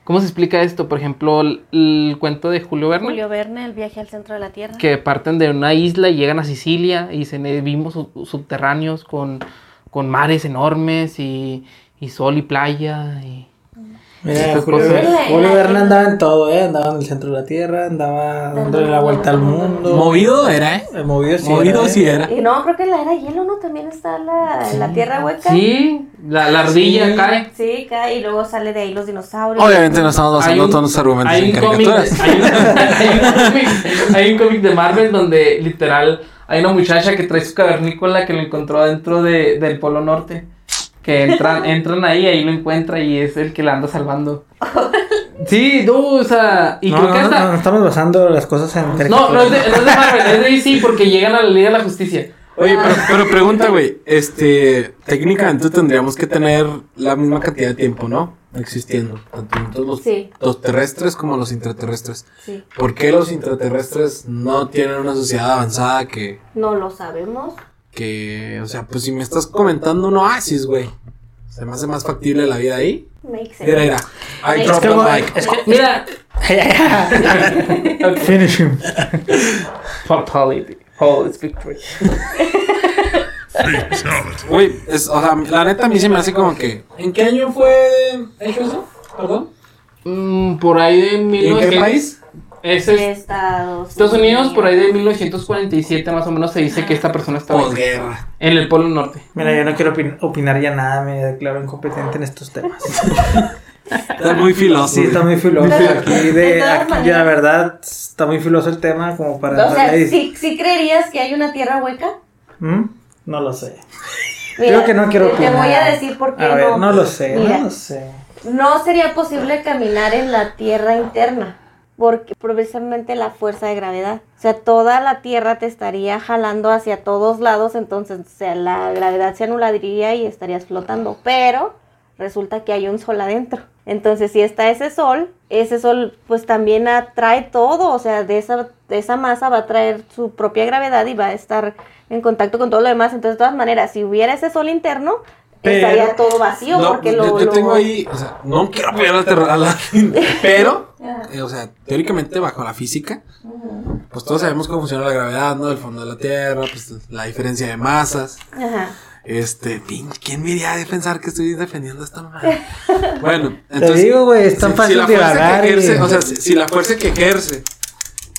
¿Cómo se explica esto? Por ejemplo, el, el cuento de Julio Verne, Julio Verne, el viaje al centro de la Tierra. que parten de una isla y llegan a Sicilia y "Eh, vimos sub- subterráneos con, con mares enormes y, y sol y playa y... Mira, Julio, Julio Verne andaba en todo, ¿eh? Andaba en el centro de la Tierra, andaba dándole la vuelta al mundo. Movido era, ¿eh? Eh, Movido sí Movido era, ¿eh? sí era. Y no, creo que en la era hielo, ¿no? También está la, la tierra hueca. Sí, la, la ardilla Sí. cae. Sí, cae y luego sale de ahí los dinosaurios. Obviamente no estamos basando un- todos nuestros argumentos Hay en un, cómic, caricaturas. hay, un, hay un cómic- hay un cómic de Marvel donde literal hay una muchacha que trae su cavernícola que lo encontró dentro de, del Polo Norte. Que entran, entran ahí, ahí lo encuentra y es el que la anda salvando. Sí, no, o sea, y No, creo no, que no, hasta... no, estamos basando las cosas en No, no es, de, no es de Marvel, es de DC porque llegan a la Liga de la Justicia. Oye, pero, pero pregunta, güey. Este, técnicamente tendríamos que tener la misma cantidad de tiempo, ¿no? Existiendo. Tanto nosotros los, Sí. los terrestres como los intraterrestres. Sí, ¿Por qué los intraterrestres no tienen una sociedad avanzada que, no lo sabemos. Que, o sea, pues si me estás comentando un oasis, güey. Se me hace más factible la vida ahí. Mira, mira. I Es drop que, the güey, mic. es que- Mira, Finish him. Fatality. All is victory. Güey, es, o sea, la neta a mí se me hace como que. ¿En qué año fue hecho eso? Perdón. Mm, por ahí de ¿Y en 1900. qué país? Estados, Estados Unidos, por ahí de 1947 más o menos se dice que esta persona estaba Posguerra. en el Polo Norte. Mira, yo no quiero opin- opinar ya nada, me declaro incompetente en estos temas. Está muy filoso. Sí, está muy filoso. Aquí, de aquí, la verdad, está muy filoso el tema como para... O sea, ¿sí, sí creerías que hay una tierra hueca? ¿Mm? No lo sé. Mira, Creo que no quiero te, te opinar. voy a decir por qué A ver, no. no lo sé, Mira, no lo sé. no sería posible caminar en la tierra interna. Porque precisamente la fuerza de gravedad. O sea, toda la tierra te estaría jalando hacia todos lados, entonces o sea, la gravedad se anularía y estarías flotando. Pero resulta que hay un sol adentro. Entonces, si está ese sol, ese sol pues también atrae todo, o sea, de esa, de esa masa va a traer su propia gravedad y va a estar en contacto con todo lo demás. Entonces, de todas maneras, si hubiera ese sol interno, Pero- estaría todo vacío No, porque lo... yo lo- tengo ahí, o sea, no quiero apoyar a la terra- a la- pero, eh, o sea, teóricamente bajo la física, pues todos sabemos cómo funciona la gravedad, ¿no? El fondo de la Tierra, pues la diferencia de masas. Ajá. Este, ¿quién me iría a pensar que estoy defendiendo esta mamada? Bueno, Te digo, güey, es tan si- fácil si la fuerza divagar que y- ejerce, o sea, si, si la fuerza que ejerce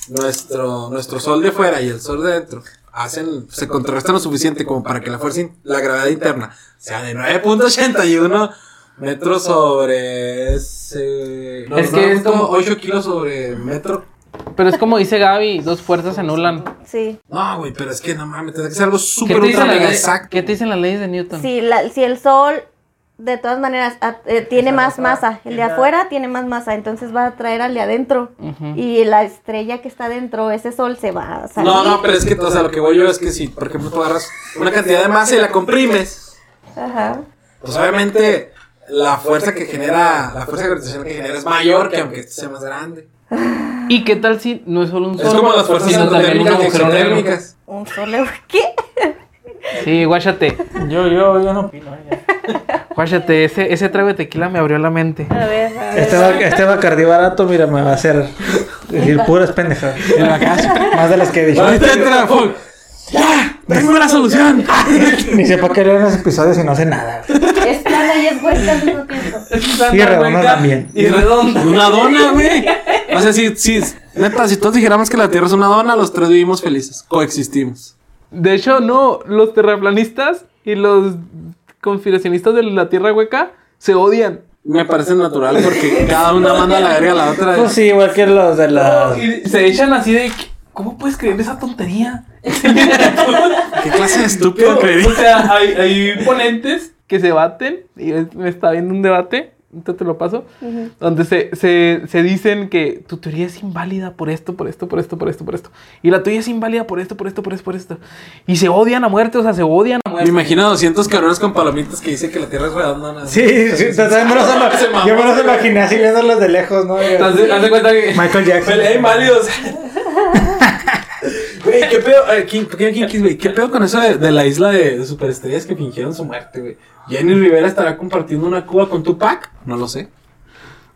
nuestro, nuestro sol de fuera y el sol de dentro hacen, se contrarrestan lo suficiente como para que la fuerza, in- la gravedad interna sea de 9.81 metros sobre ese, no, Es que es como- 8 kilos sobre metro. Pero es como dice Gaby, dos fuerzas se anulan. Sí. No, güey, pero es que no mames, tiene que ser algo ¿Qué súper ultra mega exacto. ¿Qué te dicen las leyes de Newton? Si, la- si el sol, de todas maneras, a- eh, tiene más masa, el de afuera tiene más masa, entonces va a atraer al de adentro. Y la estrella que está adentro, ese sol se va a salir. No, no, pero es que, o sea, lo que voy yo es que si, por ejemplo, tú agarras una cantidad de masa y la comprimes, Ajá. pues obviamente la fuerza que genera, la fuerza de gravitación que genera es mayor que aunque sea más grande. ¿Y qué tal si no es solo un Es sol, como las fuerzas sino también un endotérmicas y agujero negro? exotérmicas. Un sol, ¿qué? Sí, guáchate. Yo, yo, yo no opino. Guáchate, ese, ese trago de tequila me abrió la mente. A ver, a ver. Este, ba- este Bacardí barato, mira, me va a hacer decir puras pendejadas. Más de las que he dicho. ¡Ya! ¡Tengo la solución! Ni sé para qué leo los episodios y no sé nada. Es plana y es hueca al mismo tiempo. Y redonda también. Y redonda. Una dona, güey. O sea, si, si, neta, si todos dijéramos que la Tierra es una dona, los tres vivimos felices. Coexistimos. De hecho, no, los terraplanistas y los conspiracionistas de la Tierra Hueca se odian. Me parece natural porque cada una manda la verga a la otra. Pues sí, igual que los de la. Y se echan así de, ¿cómo puedes creer esa tontería? ¿Qué clase de estúpido o creería? sea, hay, hay ponentes que se baten, y me está viendo un debate, te lo paso, donde se, se, se dicen que tu teoría es inválida por esto, por esto, por esto, por esto, por esto. Y la tuya es inválida por esto, por esto, por esto, por esto. Y se odian a muerte, o sea, se odian a Me muerte. imagino a 200 cabrones con palomitas que dicen que la Tierra es redonda. ¿no? Sí, sí, me Se mamó. yo me los imaginé así viéndolos de lejos, ¿no? Haz de cuenta que... Michael Jackson. Pelea inválidos. Güey, qué pedo, eh. ¿Qué pedo con eso de, de la isla de, de superestrellas que fingieron su muerte, güey? ¿Jenny Rivera estará compartiendo una cuba con Tupac? No lo sé.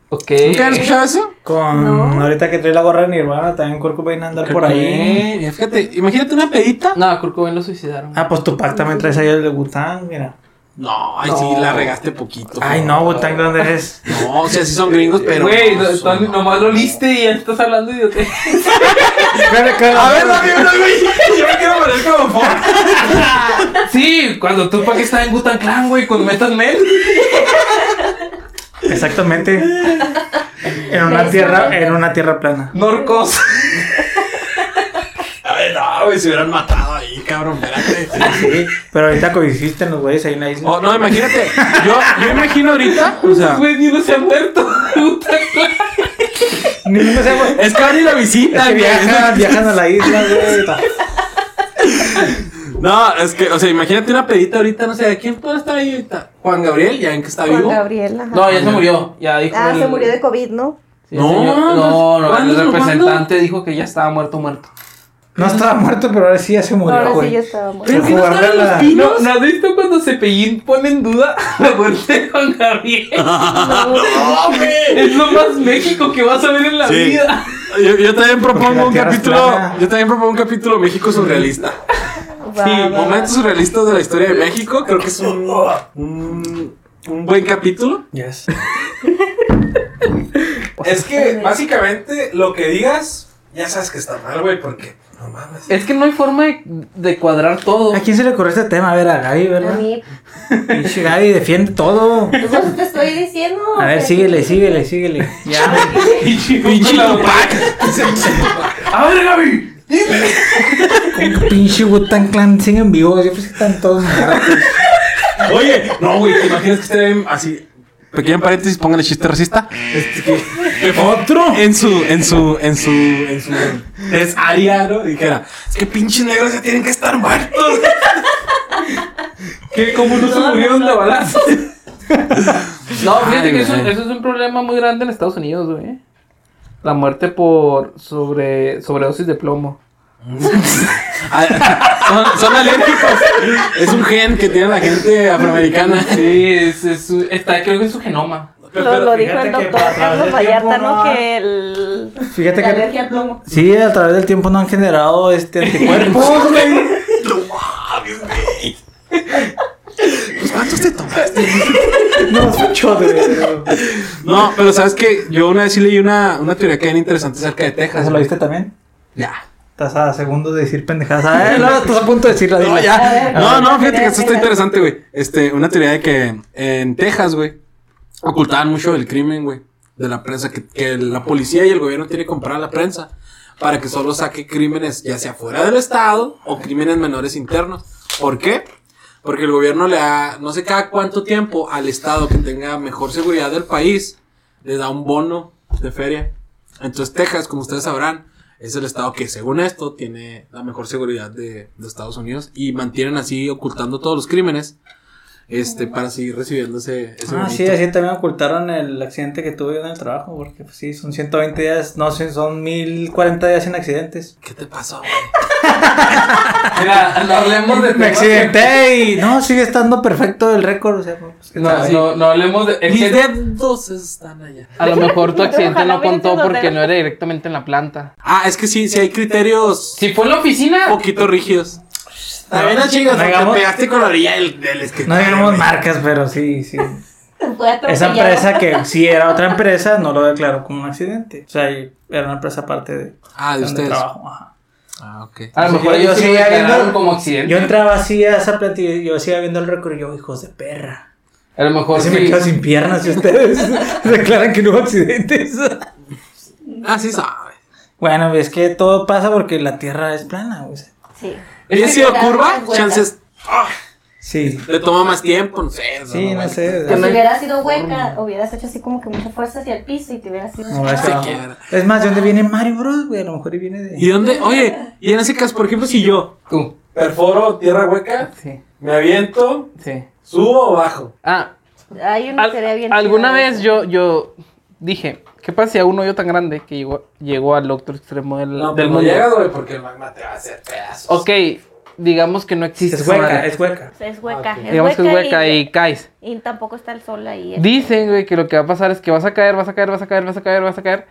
Ok. ¿Nunca han escuchado eso? Con No. ahorita que trae la gorra de Nirvana, también Kurt Cobain a andar por ahí. Fíjate, imagínate una pedita. No, Kurt Cobain lo suicidaron. Ah, pues Tupac también traes ahí el de Wu-Tang, mira. No, ay, sí, la regaste poquito. Ay, no, Wu-Tang, ¿dónde eres? No, o sea, sí son gringos, pero. Güey, no no, son- no- nomás lo liste y ya estás hablando idiota. A ver, dame uno, güey. Yo me quiero poner como Ford. Sí, cuando tú para que estás en Gutan Clan, güey, con Metal Men. Exactamente. En una tierra, en una tierra plana. Norcos. Ay, no, güey, se hubieran matado cabrón, espérate. Sí, pero ahorita coexisten los güeyes ahí en la isla. Oh, no, imagínate. Yo, yo imagino ahorita, o sea. Güey, ni uno se ha muerto. Ni uno se güey. Es que van y la Es visitan, que viajan, viajan a la isla, güey. No, es que, o sea, imagínate una pedita ahorita, no sé, ¿de quién puede estar ahí ahorita? Juan Gabriel, ya ven que está Juan vivo. Gabriel, ajá. No, ya se murió. Ya dijo. Ah, el- se murió de COVID, ¿no? Sí, No, señor- no, el representante dijo que ya estaba muerto, muerto. No estaba muerto, pero ahora sí ya se murió, Ahora sí güey. ya estaba muerto. Pero que no los pinos. ¿No, ¿No has visto cuando Cepillín pone en duda la muerte de Juan Gabriel? No, güey. Es lo más México que vas a ver en la Sí. vida. Yo, yo también Porque propongo la un Tierra es capítulo. plana. Yo también propongo un capítulo México surrealista. Va, Sí, va, va. momentos surrealistas de la historia de México. Creo que es un, un, un buen capítulo. Yes. Es que básicamente lo que digas, ya sabes que está mal, güey, porque no mames. Es que no hay forma de, de cuadrar todo. ¿A quién se le ocurrió este tema? A ver, a Gaby, A ¿verdad? mí, Pinche Gaby defiende todo. pues eso te estoy diciendo. A ver, síguele, síguele, síguele. Ya. Pinche. A ver, Gaby. Como que pinche Wu-Tang Clan siguen vivos. Yo pensé que están todos muertos. Oye, no, güey, ¿te imaginas que esté así? Pequeño paréntesis, pongan el chiste racista. Este, que otro en su, en su, en su, en su es área, ¿no? Dijera, es que pinches negros ya tienen que estar muertos. Que como no se murieron de balazos. No, fíjate Ay, que eso, eso es un problema muy grande en Estados Unidos, güey. La muerte por sobre sobredosis de plomo. Ah, son, son alérgicos. Es un gen que tiene la gente afroamericana. Sí, es, es está, creo que es su genoma. Lo, lo dijo el doctor Carlos Vallarta, ¿no? Que el... Fíjate la que. plomo. Sí, a través del tiempo no han generado este anticuerpos, güey. No mames, güey. Pues, ¿Cuántos te tomaste? No, mucho de. No, pero sabes que yo una vez sí leí una, una teoría que era interesante acerca de Texas. ¿Eso lo viste también? Ya. Estás a segundos de decir pendejadas. Ah, no, estás a punto de decirla. No, ya. Ver, No, no, fíjate que esto está interesante, güey. Este, una teoría de que en Texas, güey, ocultaban mucho el crimen, güey, de la prensa, que, que la policía y el gobierno tienen que comprar a la prensa para que solo saque crímenes ya sea fuera del estado o crímenes menores internos. ¿Por qué? Porque el gobierno le da, no sé cada cuánto tiempo al estado que tenga mejor seguridad del país, le da un bono de feria. Entonces Texas, como ustedes sabrán, es el estado que según esto tiene la mejor seguridad de, de Estados Unidos y mantienen así ocultando todos los crímenes este para seguir recibiendo ese, ese Ah, bonito- sí, así también ocultaron el accidente que tuve yo en el trabajo, porque pues, sí, son 120 días, no, sí, son 1040 días sin accidentes. ¿Qué te pasó, güey? Mira, no hablemos de Me accidenté y no, sigue estando perfecto el récord, o sea, pues, No, no, no hablemos de. Mis que dedos están allá. a lo mejor tu accidente no contó porque no era directamente en la planta. Ah, es que sí, sí hay criterios Si fue en la oficina. un poquito rígidos. También no chingas, no porque digamos- pegaste con la orilla del, del No digamos marcas, pero sí, sí. Esa empresa que sí era otra empresa, no lo declaró como un accidente. O sea, era una empresa aparte de Ah, de donde ustedes. trabajo. Ajá. Ah, ok. A lo mejor yo- seguía viendo- como accidente. Yo entraba así a esa planta y yo seguía viendo el récord y yo, hijos de perra. A lo mejor Así sí. me quedo sin piernas y ustedes declaran que no hubo accidentes. Ah, sí sabes. bueno, es que todo pasa porque la tierra es plana. o sea. Sí. ¿Hubiera que sido curva? Chances. ah, Sí. le toma más tiempo, no sé. Sí, no sé. Si hubiera sido hueca, hubieras hecho así como que mucha fuerza hacia el piso y te hubieras ido. No, es, más, ¿de dónde viene Mario Bros, güey? A lo mejor viene de. ¿Y dónde? Oye, y en ese caso, por ejemplo, si yo Tú. perforo tierra hueca, Sí, me aviento, sí. subo o bajo. Ah, Hay una al- serie bien alguna vez yo, yo dije, ¿qué pasa si a un hoyo tan grande que llegó, llegó al otro extremo del, No, del pues no mundo? llegas, güey, porque el magma te va a hacer pedazos. Ok, digamos que no existe. Es hueca, madre. es hueca. Es hueca. Ah, ok. es Digamos que es hueca y, y caes. y tampoco está el sol ahí. Dicen, güey, que lo que va a pasar es que vas a caer, vas a caer, vas a caer, vas a caer, vas a caer.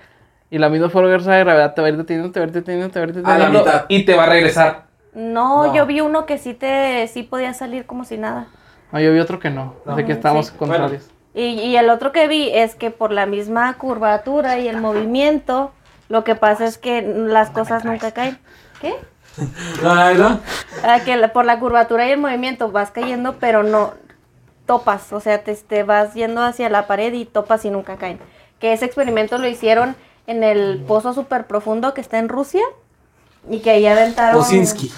Y la misma fuerza de gravedad te va a ir deteniendo, te va a ir deteniendo, te va a ir A la deteniendo. mitad. Y te va a regresar. No, No. yo vi uno que sí te sí podía salir como si nada. No, yo vi otro que no. Sea que estábamos Sí. contrarios. Y, y el otro que vi es que por la misma curvatura y el movimiento, lo que pasa es que las cosas nunca caen. ¿Qué? ¿no? Ah, que por la curvatura y el movimiento vas cayendo, pero no topas, o sea, te, te vas yendo hacia la pared y topas y nunca caen. Que ese experimento lo hicieron en el pozo súper profundo que está en Rusia y que ahí aventaron... Osinski.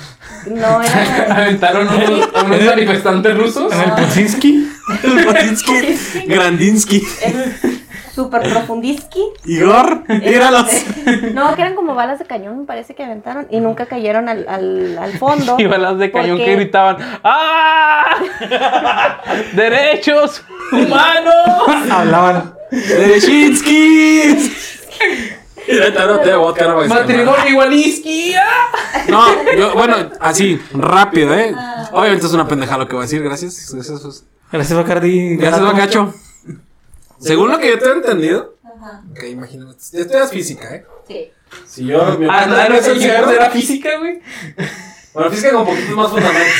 No, era... Aventaron unos, a unos manifestantes rusos. ¿El Putinski? Grandinsky. Súper profundiski. Igor. Míralos. No, que eran como balas de cañón, me parece que aventaron y nunca cayeron al, al, al fondo. Y balas de cañón porque- que gritaban ¡Ah! ¡Derechos humanos! Hablaban. Derechinski. ¡Matrimonio igualiski! ¡Ah! No, yo, bueno, así, rápido, ¿eh? Obviamente es una pendeja lo que voy a decir, gracias. Gracias, Sus- Gracias, Bacardi. gracias Bacacho. Según lo que yo tengo entendido, ok, imagínate, estudias física, ¿eh? Sí. Si yo, Ah, no, no, es sincero, era física, güey. bueno, física con poquitos más fundamentos.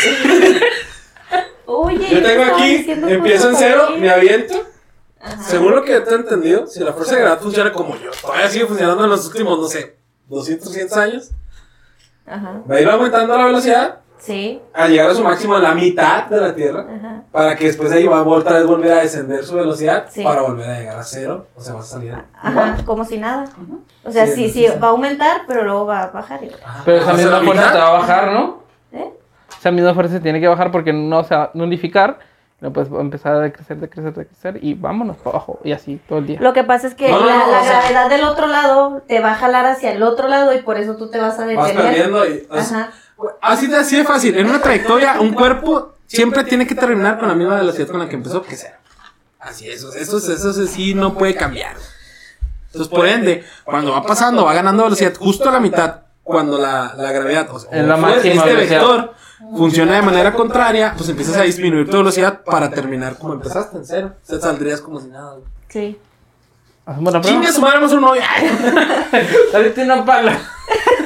Oye, Yo tengo aquí, empiezo en cero, me aviento. Según lo que yo tengo entendido, si la fuerza de gravedad funciona como yo, todavía sigue funcionando en los últimos, no sé, 200, 300 años, Ajá. va a ir aumentando la velocidad Sí. a llegar a su máximo en la mitad de la Tierra. Ajá. Para que después de ahí va a otra vez volver a descender su velocidad Sí. para volver a llegar a cero. O sea, va a salir. Ajá, como si nada. O sea, Sí, sí, sí, va a aumentar, pero luego va a bajar. y- Pero esa misma fuerza te va a bajar, ¿no? ¿Eh? Esa misma fuerza se tiene que bajar porque no se va a nulificar. No puedes empezar a decrecer, decrecer, decrecer y vámonos para abajo. Y así todo el día. Lo que pasa es que No, no, la, no, la o sea- gravedad del otro lado te va a jalar hacia el otro lado y por eso tú te vas a Vas detener. perdiendo y. o sea, Ajá. Así, de, así de fácil. En una trayectoria, un cuerpo siempre tiene que terminar con la misma velocidad con la que empezó, que sea. Así es. Eso, eso, eso, eso sí no puede cambiar. Entonces, por ende, cuando va pasando, va ganando velocidad justo a la mitad. Cuando la, la gravedad, o sea, En la máxima este velocidad. vector funciona de manera contraria, pues empiezas a disminuir tu velocidad para terminar como empezaste en cero. O sea, saldrías como si nada. Sí. Hacemos la prueba. Chingue su madre, vamos a un novio. Dale una pala.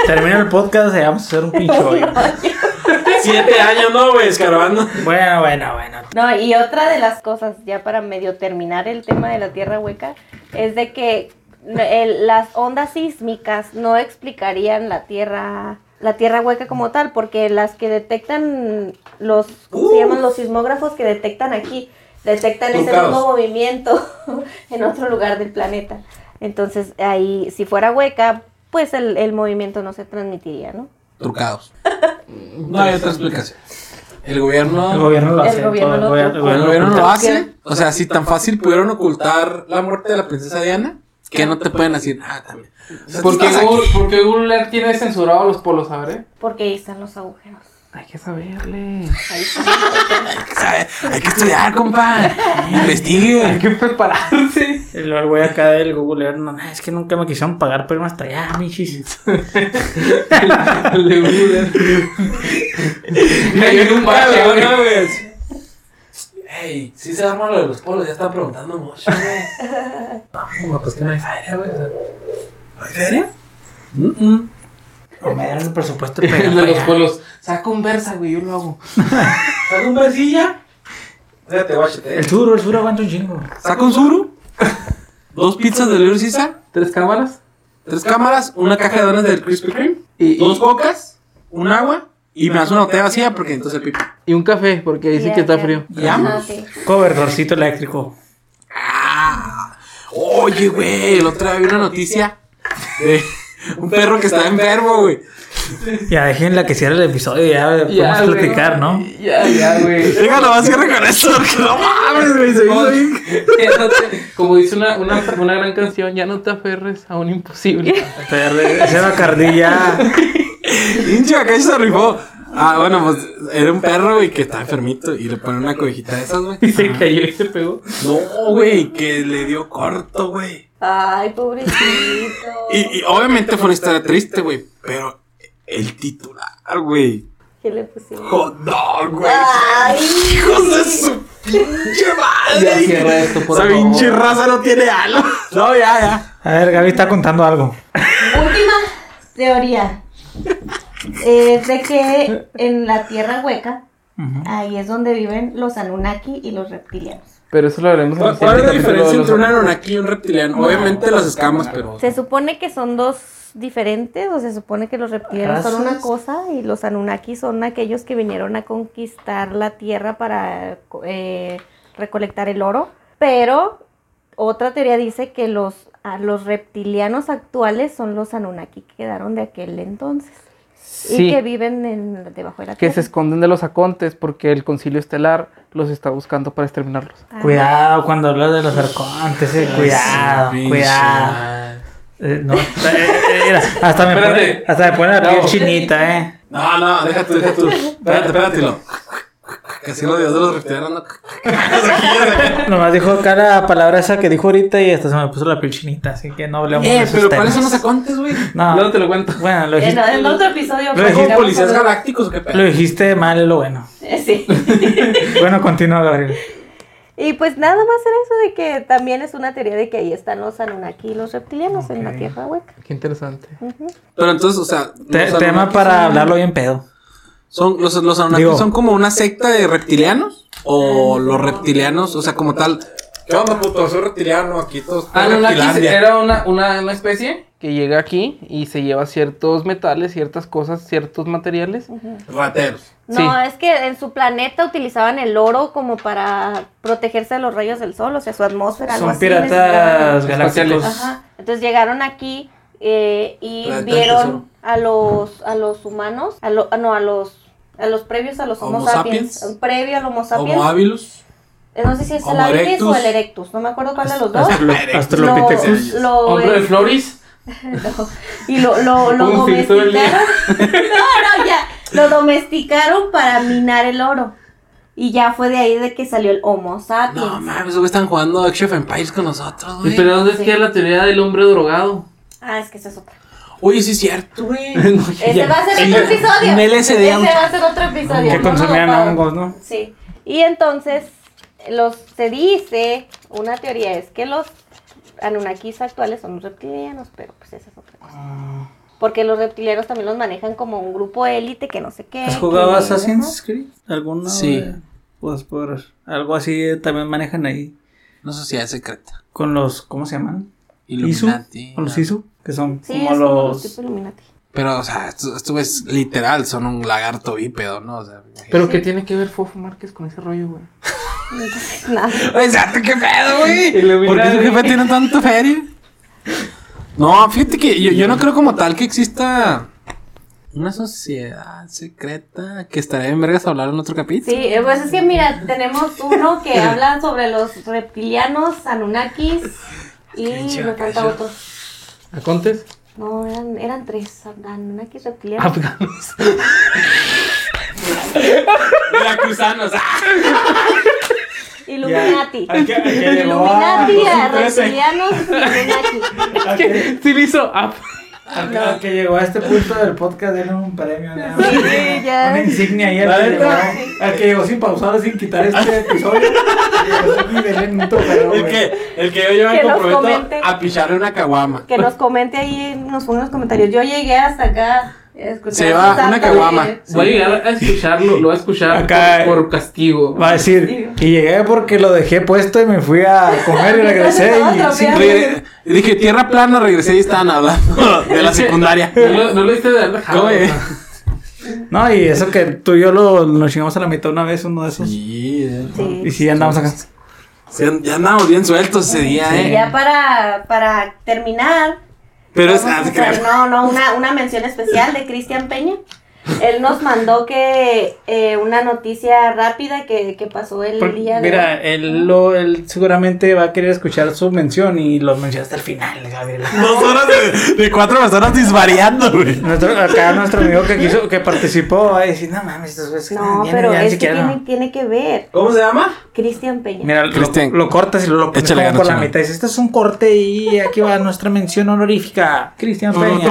Termina el podcast y vamos a hacer un pinche hoyo. Siete años, no, güey, escarbando. Bueno, bueno, bueno. No, y otra de las cosas, ya para medio terminar el tema de la tierra hueca, es de que el- las ondas sísmicas no explicarían la tierra la tierra hueca como tal, porque las que detectan los, ¿cómo se llaman? Los sismógrafos que detectan aquí, detectan ese mismo movimiento en otro lugar del planeta. Entonces, ahí, si fuera hueca, pues el, el movimiento no se transmitiría, ¿no? Trucados. No hay otra explicación. El gobierno. El gobierno lo El hace. gobierno todo, lo el gobierno lo hace. O sea, si tan fácil pudieron ocultar la muerte de la princesa Diana, que no te pueden decir nada también. O sea, tú ¿Por qué estás aquí. Google, por qué Google Earth tiene censurado los polos, sabré? Porque ahí están los agujeros. Hay que saberle. Hay que saber, Hay que estudiar, compa. Hay Investigue. que prepararse. El el güey acá del Google Earth, no, es que nunca me quisieron pagar irme hasta allá, michis. El de Google Earth. Hay en un. Cabrón, güey. Ey, sí se arma lo de los polos, ya están preguntando mucho, güey. No, pues que no hay feria, güey. ¿No hay feria? Mm-mm. No me dieron el presupuesto pegar de los polos. Saca un versa, güey, yo lo hago. ¿Saca un versilla? Fíjate, guáchate. El suro, el suro aguanta un chingo. Saca un suru. Dos pizzas de Little Caesar. ¿Tres cámaras? Tres cámaras. Una caja de donas del Krispy Kreme. Y, Dos y, cocas. Un agua. Y me das una botella vacía porque entonces el pipi. y un café, porque dice Ya, que está frío. Ya. Cobertorcito eléctrico. Ah, oye, güey, el otro día vi una noticia de un perro que estaba enfermo, güey. Ya dejen la que cierre el episodio, ya podemos Ya, güey. platicar, ¿no? Ya, ya, güey. Venga, lo vas a cierre con esto, porque no mames, güey, se Como, hizo bien. ya no te- como dice una, una, una gran canción, ya no te aferres a un imposible. Pero ese Bacardí ya. Pinche acá se rifó. Ah, bueno, pues era un perro, güey, que estaba enfermito y le ponen una cobijita de esas, güey. Y se cayó y se pegó. No, güey, que le dio corto, güey. Ay, pobrecito. Y, y obviamente fue una historia triste, güey, pero el titular, güey. ¿Qué le pusimos? Hot dog, güey. Ay. Hijos de su pinche madre. Ya esto, por Esa favor. pinche raza no tiene algo. No, ya, ya. A ver, Gaby está contando algo. Última teoría. Es de que en la tierra hueca. Ahí es donde viven los Anunnaki y los reptilianos. Pero eso lo haremos ¿Cuál, cuál es la diferencia entre un Anunnaki y un reptiliano? Obviamente las escamas, pero. Se supone que son dos diferentes, o se supone que los reptilianos son una cosa y los Anunnaki son aquellos que vinieron a conquistar la tierra para eh, recolectar el oro. Pero otra teoría dice que los, a los reptilianos actuales son los Anunnaki que quedaron de aquel entonces Sí, y que viven en, debajo de la que se tierra. esconden de los acontes porque el concilio estelar los está buscando para exterminarlos. Ah. Cuidado cuando hablas de los arcontes, eh, cuidado, cuidado. Eh, no, eh, eh, mira, hasta me pone, hasta me pone la piel No. chinita, eh. No, no, deja tú, deja tú. Espérate, espérate. Casi los dios de los reptilianos. no. Nomás dijo cada palabra esa que dijo ahorita y hasta se me puso la piel chinita, así que no hablemos de Eh, esos pero temas. ¿cuáles son los acontes, güey? No, Luego te lo cuento. bueno, lo dijiste, en otro episodio Lo ¿Son como platicamos policías galácticos o qué pedo? lo dijiste mal, es lo bueno. Eh, Sí. Bueno, continúa, Gabriel. Y pues nada más era eso de que también es una teoría de que ahí están los Anunnaki y los reptilianos en la tierra hueca. Qué interesante. Pero entonces, o sea. Te- tema para hablarlo bien pedo. Son, los, los Anunnaki Digo- son como una secta de reptilianos. O los reptilianos, o sea, como tal. ¿Qué onda, puto? Soy reptiliano, aquí todos. Anunnaki reptilandia. era una, una, una especie que llega aquí y se lleva ciertos metales, ciertas cosas, ciertos materiales. Rateros. No, Sí. es que en su planeta utilizaban el oro como para protegerse de los rayos del sol, o sea, su atmósfera. Son así, piratas Espaciales. galácticos. Ajá. Entonces llegaron aquí eh, y Planeta vieron tesoro. A los a los humanos, a lo- ah, no, a los a los previos a los Homo, Homo sapiens, sapiens. previo al Homo sapiens. Homo habilis. Eh, no sé si es el habilis o el erectus, no me acuerdo cuál de los dos. Astrolo- Australopithecus. Lo- lo, Hombre de Floris. y lo, lo, lo domesticaron. no, no, ya. Lo domesticaron para minar el oro. Y ya fue de ahí de que salió el Homo sapiens. No mames, güey, están jugando Age of Empires con nosotros, güey. Pero ¿dónde es Sí. que la teoría del hombre drogado? Ah, es que esa es otra. Oye, sí es cierto, güey. Ese va a ser otro episodio. Un LSD, Ese va a ser otro episodio. Que No, consumían no, no, hongos, ¿no? Sí. Y entonces, los se dice, una teoría es que los Anunnakis actuales son los reptilianos, pero pues esa es otra cosa. Ah. Porque los reptilianos también los manejan como un grupo élite que no sé qué. ¿Has jugado Assassin's Creed? ¿Alguno? Sí. eh? Pues por algo así también manejan ahí. Una sociedad secreta. Con los, ¿cómo se llaman? Illuminati. ISU. Con los ISU, que son Sí, como los los... tipo Illuminati. Pero, o sea, esto, esto es literal, son un lagarto bípedo, ¿no? O sea, ¿Pero qué tiene que ver Fofo Márquez con ese rollo, güey? Nada. Exacto, qué pedo, güey. ¿Por qué su jefe tiene tanto feria? No, fíjate que yo, yo no creo como tal que exista una sociedad secreta que estaría en vergas hablar en otro capítulo. Sí, eh, pues es que mira, tenemos uno que habla sobre los reptilianos, Anunnakis y me falta otro. ¿Acontes? No, eran, eran tres, Anunnakis reptilianos. Afganos. Veracruzanos. Illuminati. Llegó Illuminati, a- a reptilianos, Illuminati. Sí, lo hizo. Ah, al que- al que llegó a este punto del podcast, denle un premio. ¿no? Sí, sí, ya. Una insignia ahí al La que, llegó, neta. al que llegó sin pausar, sin quitar este episodio. Un El que, el que yo, yo me Que nos comprometo comente. a picharle una caguama. Que nos comente ahí, nos ponga en los comentarios. Yo llegué hasta acá. a escuchar Se va una caguama. Voy a llegar a escucharlo, lo voy a escuchar Acá- por, por castigo. Va a decir, y llegué porque lo dejé puesto y me fui a comer y regresé y Otro, dije tierra plana, regresé y estaban hablando de la secundaria. No lo, no lo diste de haber dejado. ¿Cómo, eh? No, y eso que tú y yo lo, nos chingamos a la mitad una vez, uno de esos. Sí. Sí. Y sí, andamos acá. Sí, ya andamos bien sueltos ese día, eh. ya para, para terminar, Pero es. vamos ah, hacer- no, no, una, una mención especial de Cristian Peña. Él nos mandó que eh, una noticia rápida que, que pasó el Por- día de Mira, él, lo, él seguramente va a querer escuchar su mención y lo menciona hasta el final, Gabriel. Dos horas de, de cuatro personas disvariando, güey. Nuestro, acá nuestro amigo que quiso, que participó va a decir, no mames, estos güeyes No, pero ya ni es que tiene, no". tiene que ver. ¿Cómo se llama? Cristian Peña. Mira, lo, Cristian. lo cortas y lo pones por la mitad. Dice, este es un corte y aquí va nuestra mención honorífica. Cristian Peña.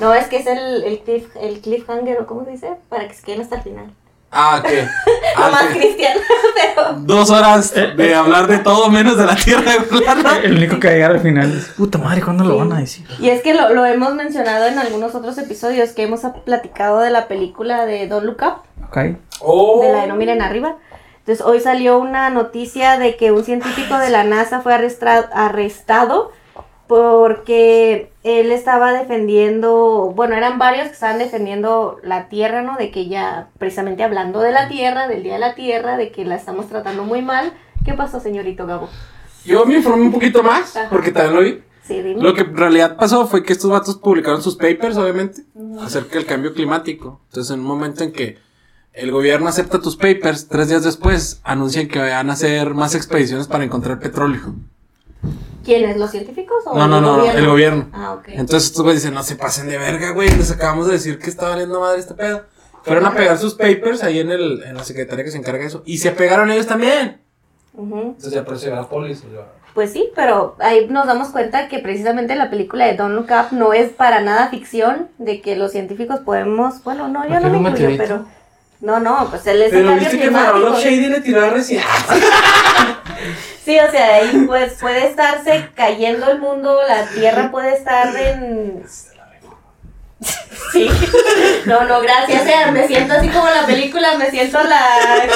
No, es que es el, el, cliff, el cliffhanger, cómo se dice, para que se queden hasta el final. Ah, ok. Ah, más sí. Cristian, pero... Dos horas de hablar de todo menos de la tierra plana. El único que va a llegar al final. Dice, Puta madre, ¿cuándo lo van a decir? Y es que lo, lo hemos mencionado en algunos otros episodios que hemos platicado de la película de Don't Look Up. Ok. Oh. de la de No Miren Arriba. Entonces hoy salió una noticia de que un científico de la NASA fue arrestra- arrestado porque él estaba defendiendo, bueno, eran varios que estaban defendiendo la Tierra, ¿no? De que ya, precisamente hablando de la Tierra, del Día de la Tierra, de que la estamos tratando muy mal. ¿Qué pasó, señorito Gabo? Yo me informé un poquito más, Ajá. porque también lo vi. Sí, dime. Lo que en realidad pasó fue que estos vatos publicaron sus papers, obviamente, acerca del cambio climático. Entonces, en un momento en que el gobierno acepta tus papers, tres días después anuncian que van a hacer más expediciones para encontrar petróleo. ¿Quiénes? ¿Los científicos o No, no, el no, no, gobierno? el gobierno. Ah, ok. Entonces estos güeyes dicen, no se pasen de verga, güey, les acabamos de decir que está valiendo madre este pedo. Fueron a pegar sus papers ahí en, el, en la secretaria que se encarga de eso. Y se pegaron ellos también. Entonces ya apareció la polis. Pues sí, pero ahí nos damos cuenta que precisamente la película de Don't Look Up no es para nada ficción, de que los científicos podemos, bueno, no, yo ¿Por no me incluyo, pero no, no, pues él es el Pero cambio viste que Shady le tiró a recién. Sí, o sea, ahí pues puede estarse cayendo el mundo, la Tierra puede estar en... Sí, no, no, gracias, o sea, me siento así como la película, me siento la...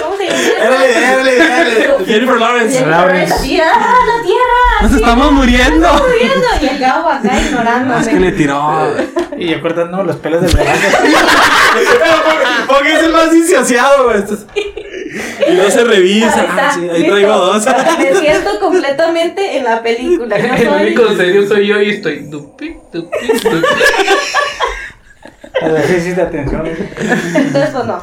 ¿Cómo se llama? Érale, érale, érale. Jennifer Lawrence. Jennifer Lawrence. Sí, ¡ah, la Tierra! Nos estamos muriendo. muriendo y el Gabo acá ignorándome. Es que le tiró. Y yo cortando los pelos del brazo. Porque es el más disociado, güey. Y no se revisa. Ah, sí, ahí listo. traigo dos. Me siento completamente en la película. El soy- único serio soy yo y estoy. Dupi, dupi, dupi. De atención. Entonces, pues no.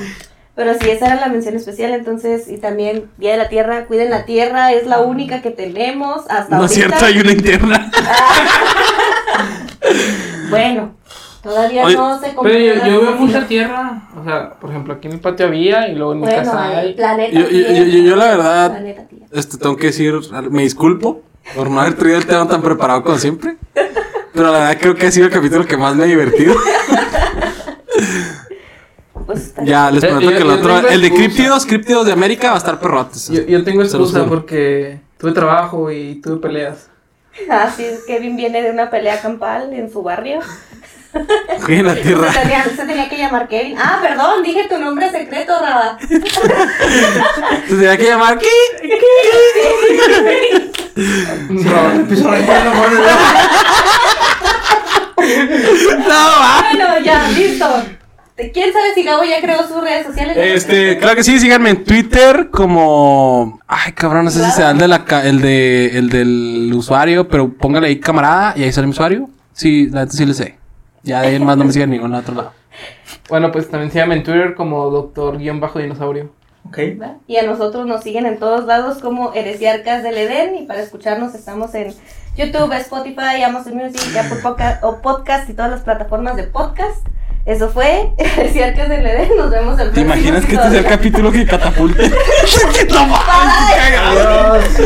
Pero sí, esa era la mención especial. Entonces, y también Día de la Tierra, cuiden la Tierra, es la única que tenemos hasta No es cierto, hay una interna. Bueno, todavía Oye, no se Pero yo, veo mucha tierra. O sea, por ejemplo, aquí en el patio había y luego en mi Bueno, casa hay planeta Yo, yo, yo, yo- yo la verdad, planeta este, tengo que decir, me disculpo por no haber traído el tema tan preparado como siempre. Pero la verdad creo que ha sido el capítulo que más me ha divertido. Pues Ya, les Eh, prometo yo- que el otro, el de excusa. Críptidos, Críptidos de América va a estar perrotes. Yo, yo tengo excusa porque tuve trabajo y tuve peleas. Así es, Kevin viene de una pelea campal en su barrio. En la tierra. Se tenía, se tenía que llamar Kevin. Ah, perdón, dije tu nombre secreto, Raba. Se tenía que llamar ¿qué? No, va. Bueno, ya, listo. ¿Quién sabe si Gabo ya creó sus redes sociales? Este, claro que sí, síganme en Twitter como. Ay, cabrón, no sé si sea el de la ca- el de el del usuario, pero póngale ahí camarada y ahí sale mi usuario. Sí, la neta sí le sé. Ya de ahí en más no me sigan en ningún otro lado. Bueno, pues también síganme en Twitter como doctor-dinosaurio. Ok. ¿Va? Y a nosotros nos siguen en todos lados como Heresiarcas del Edén. Y para escucharnos estamos en YouTube, Spotify, Amazon Music, Apple Podcast, o Podcast y todas las plataformas de podcast. Eso fue Heresiarcas del Edén. Nos vemos el ¿Te próximo imaginas que este es el capítulo que catapulte? ¡Qué no mames,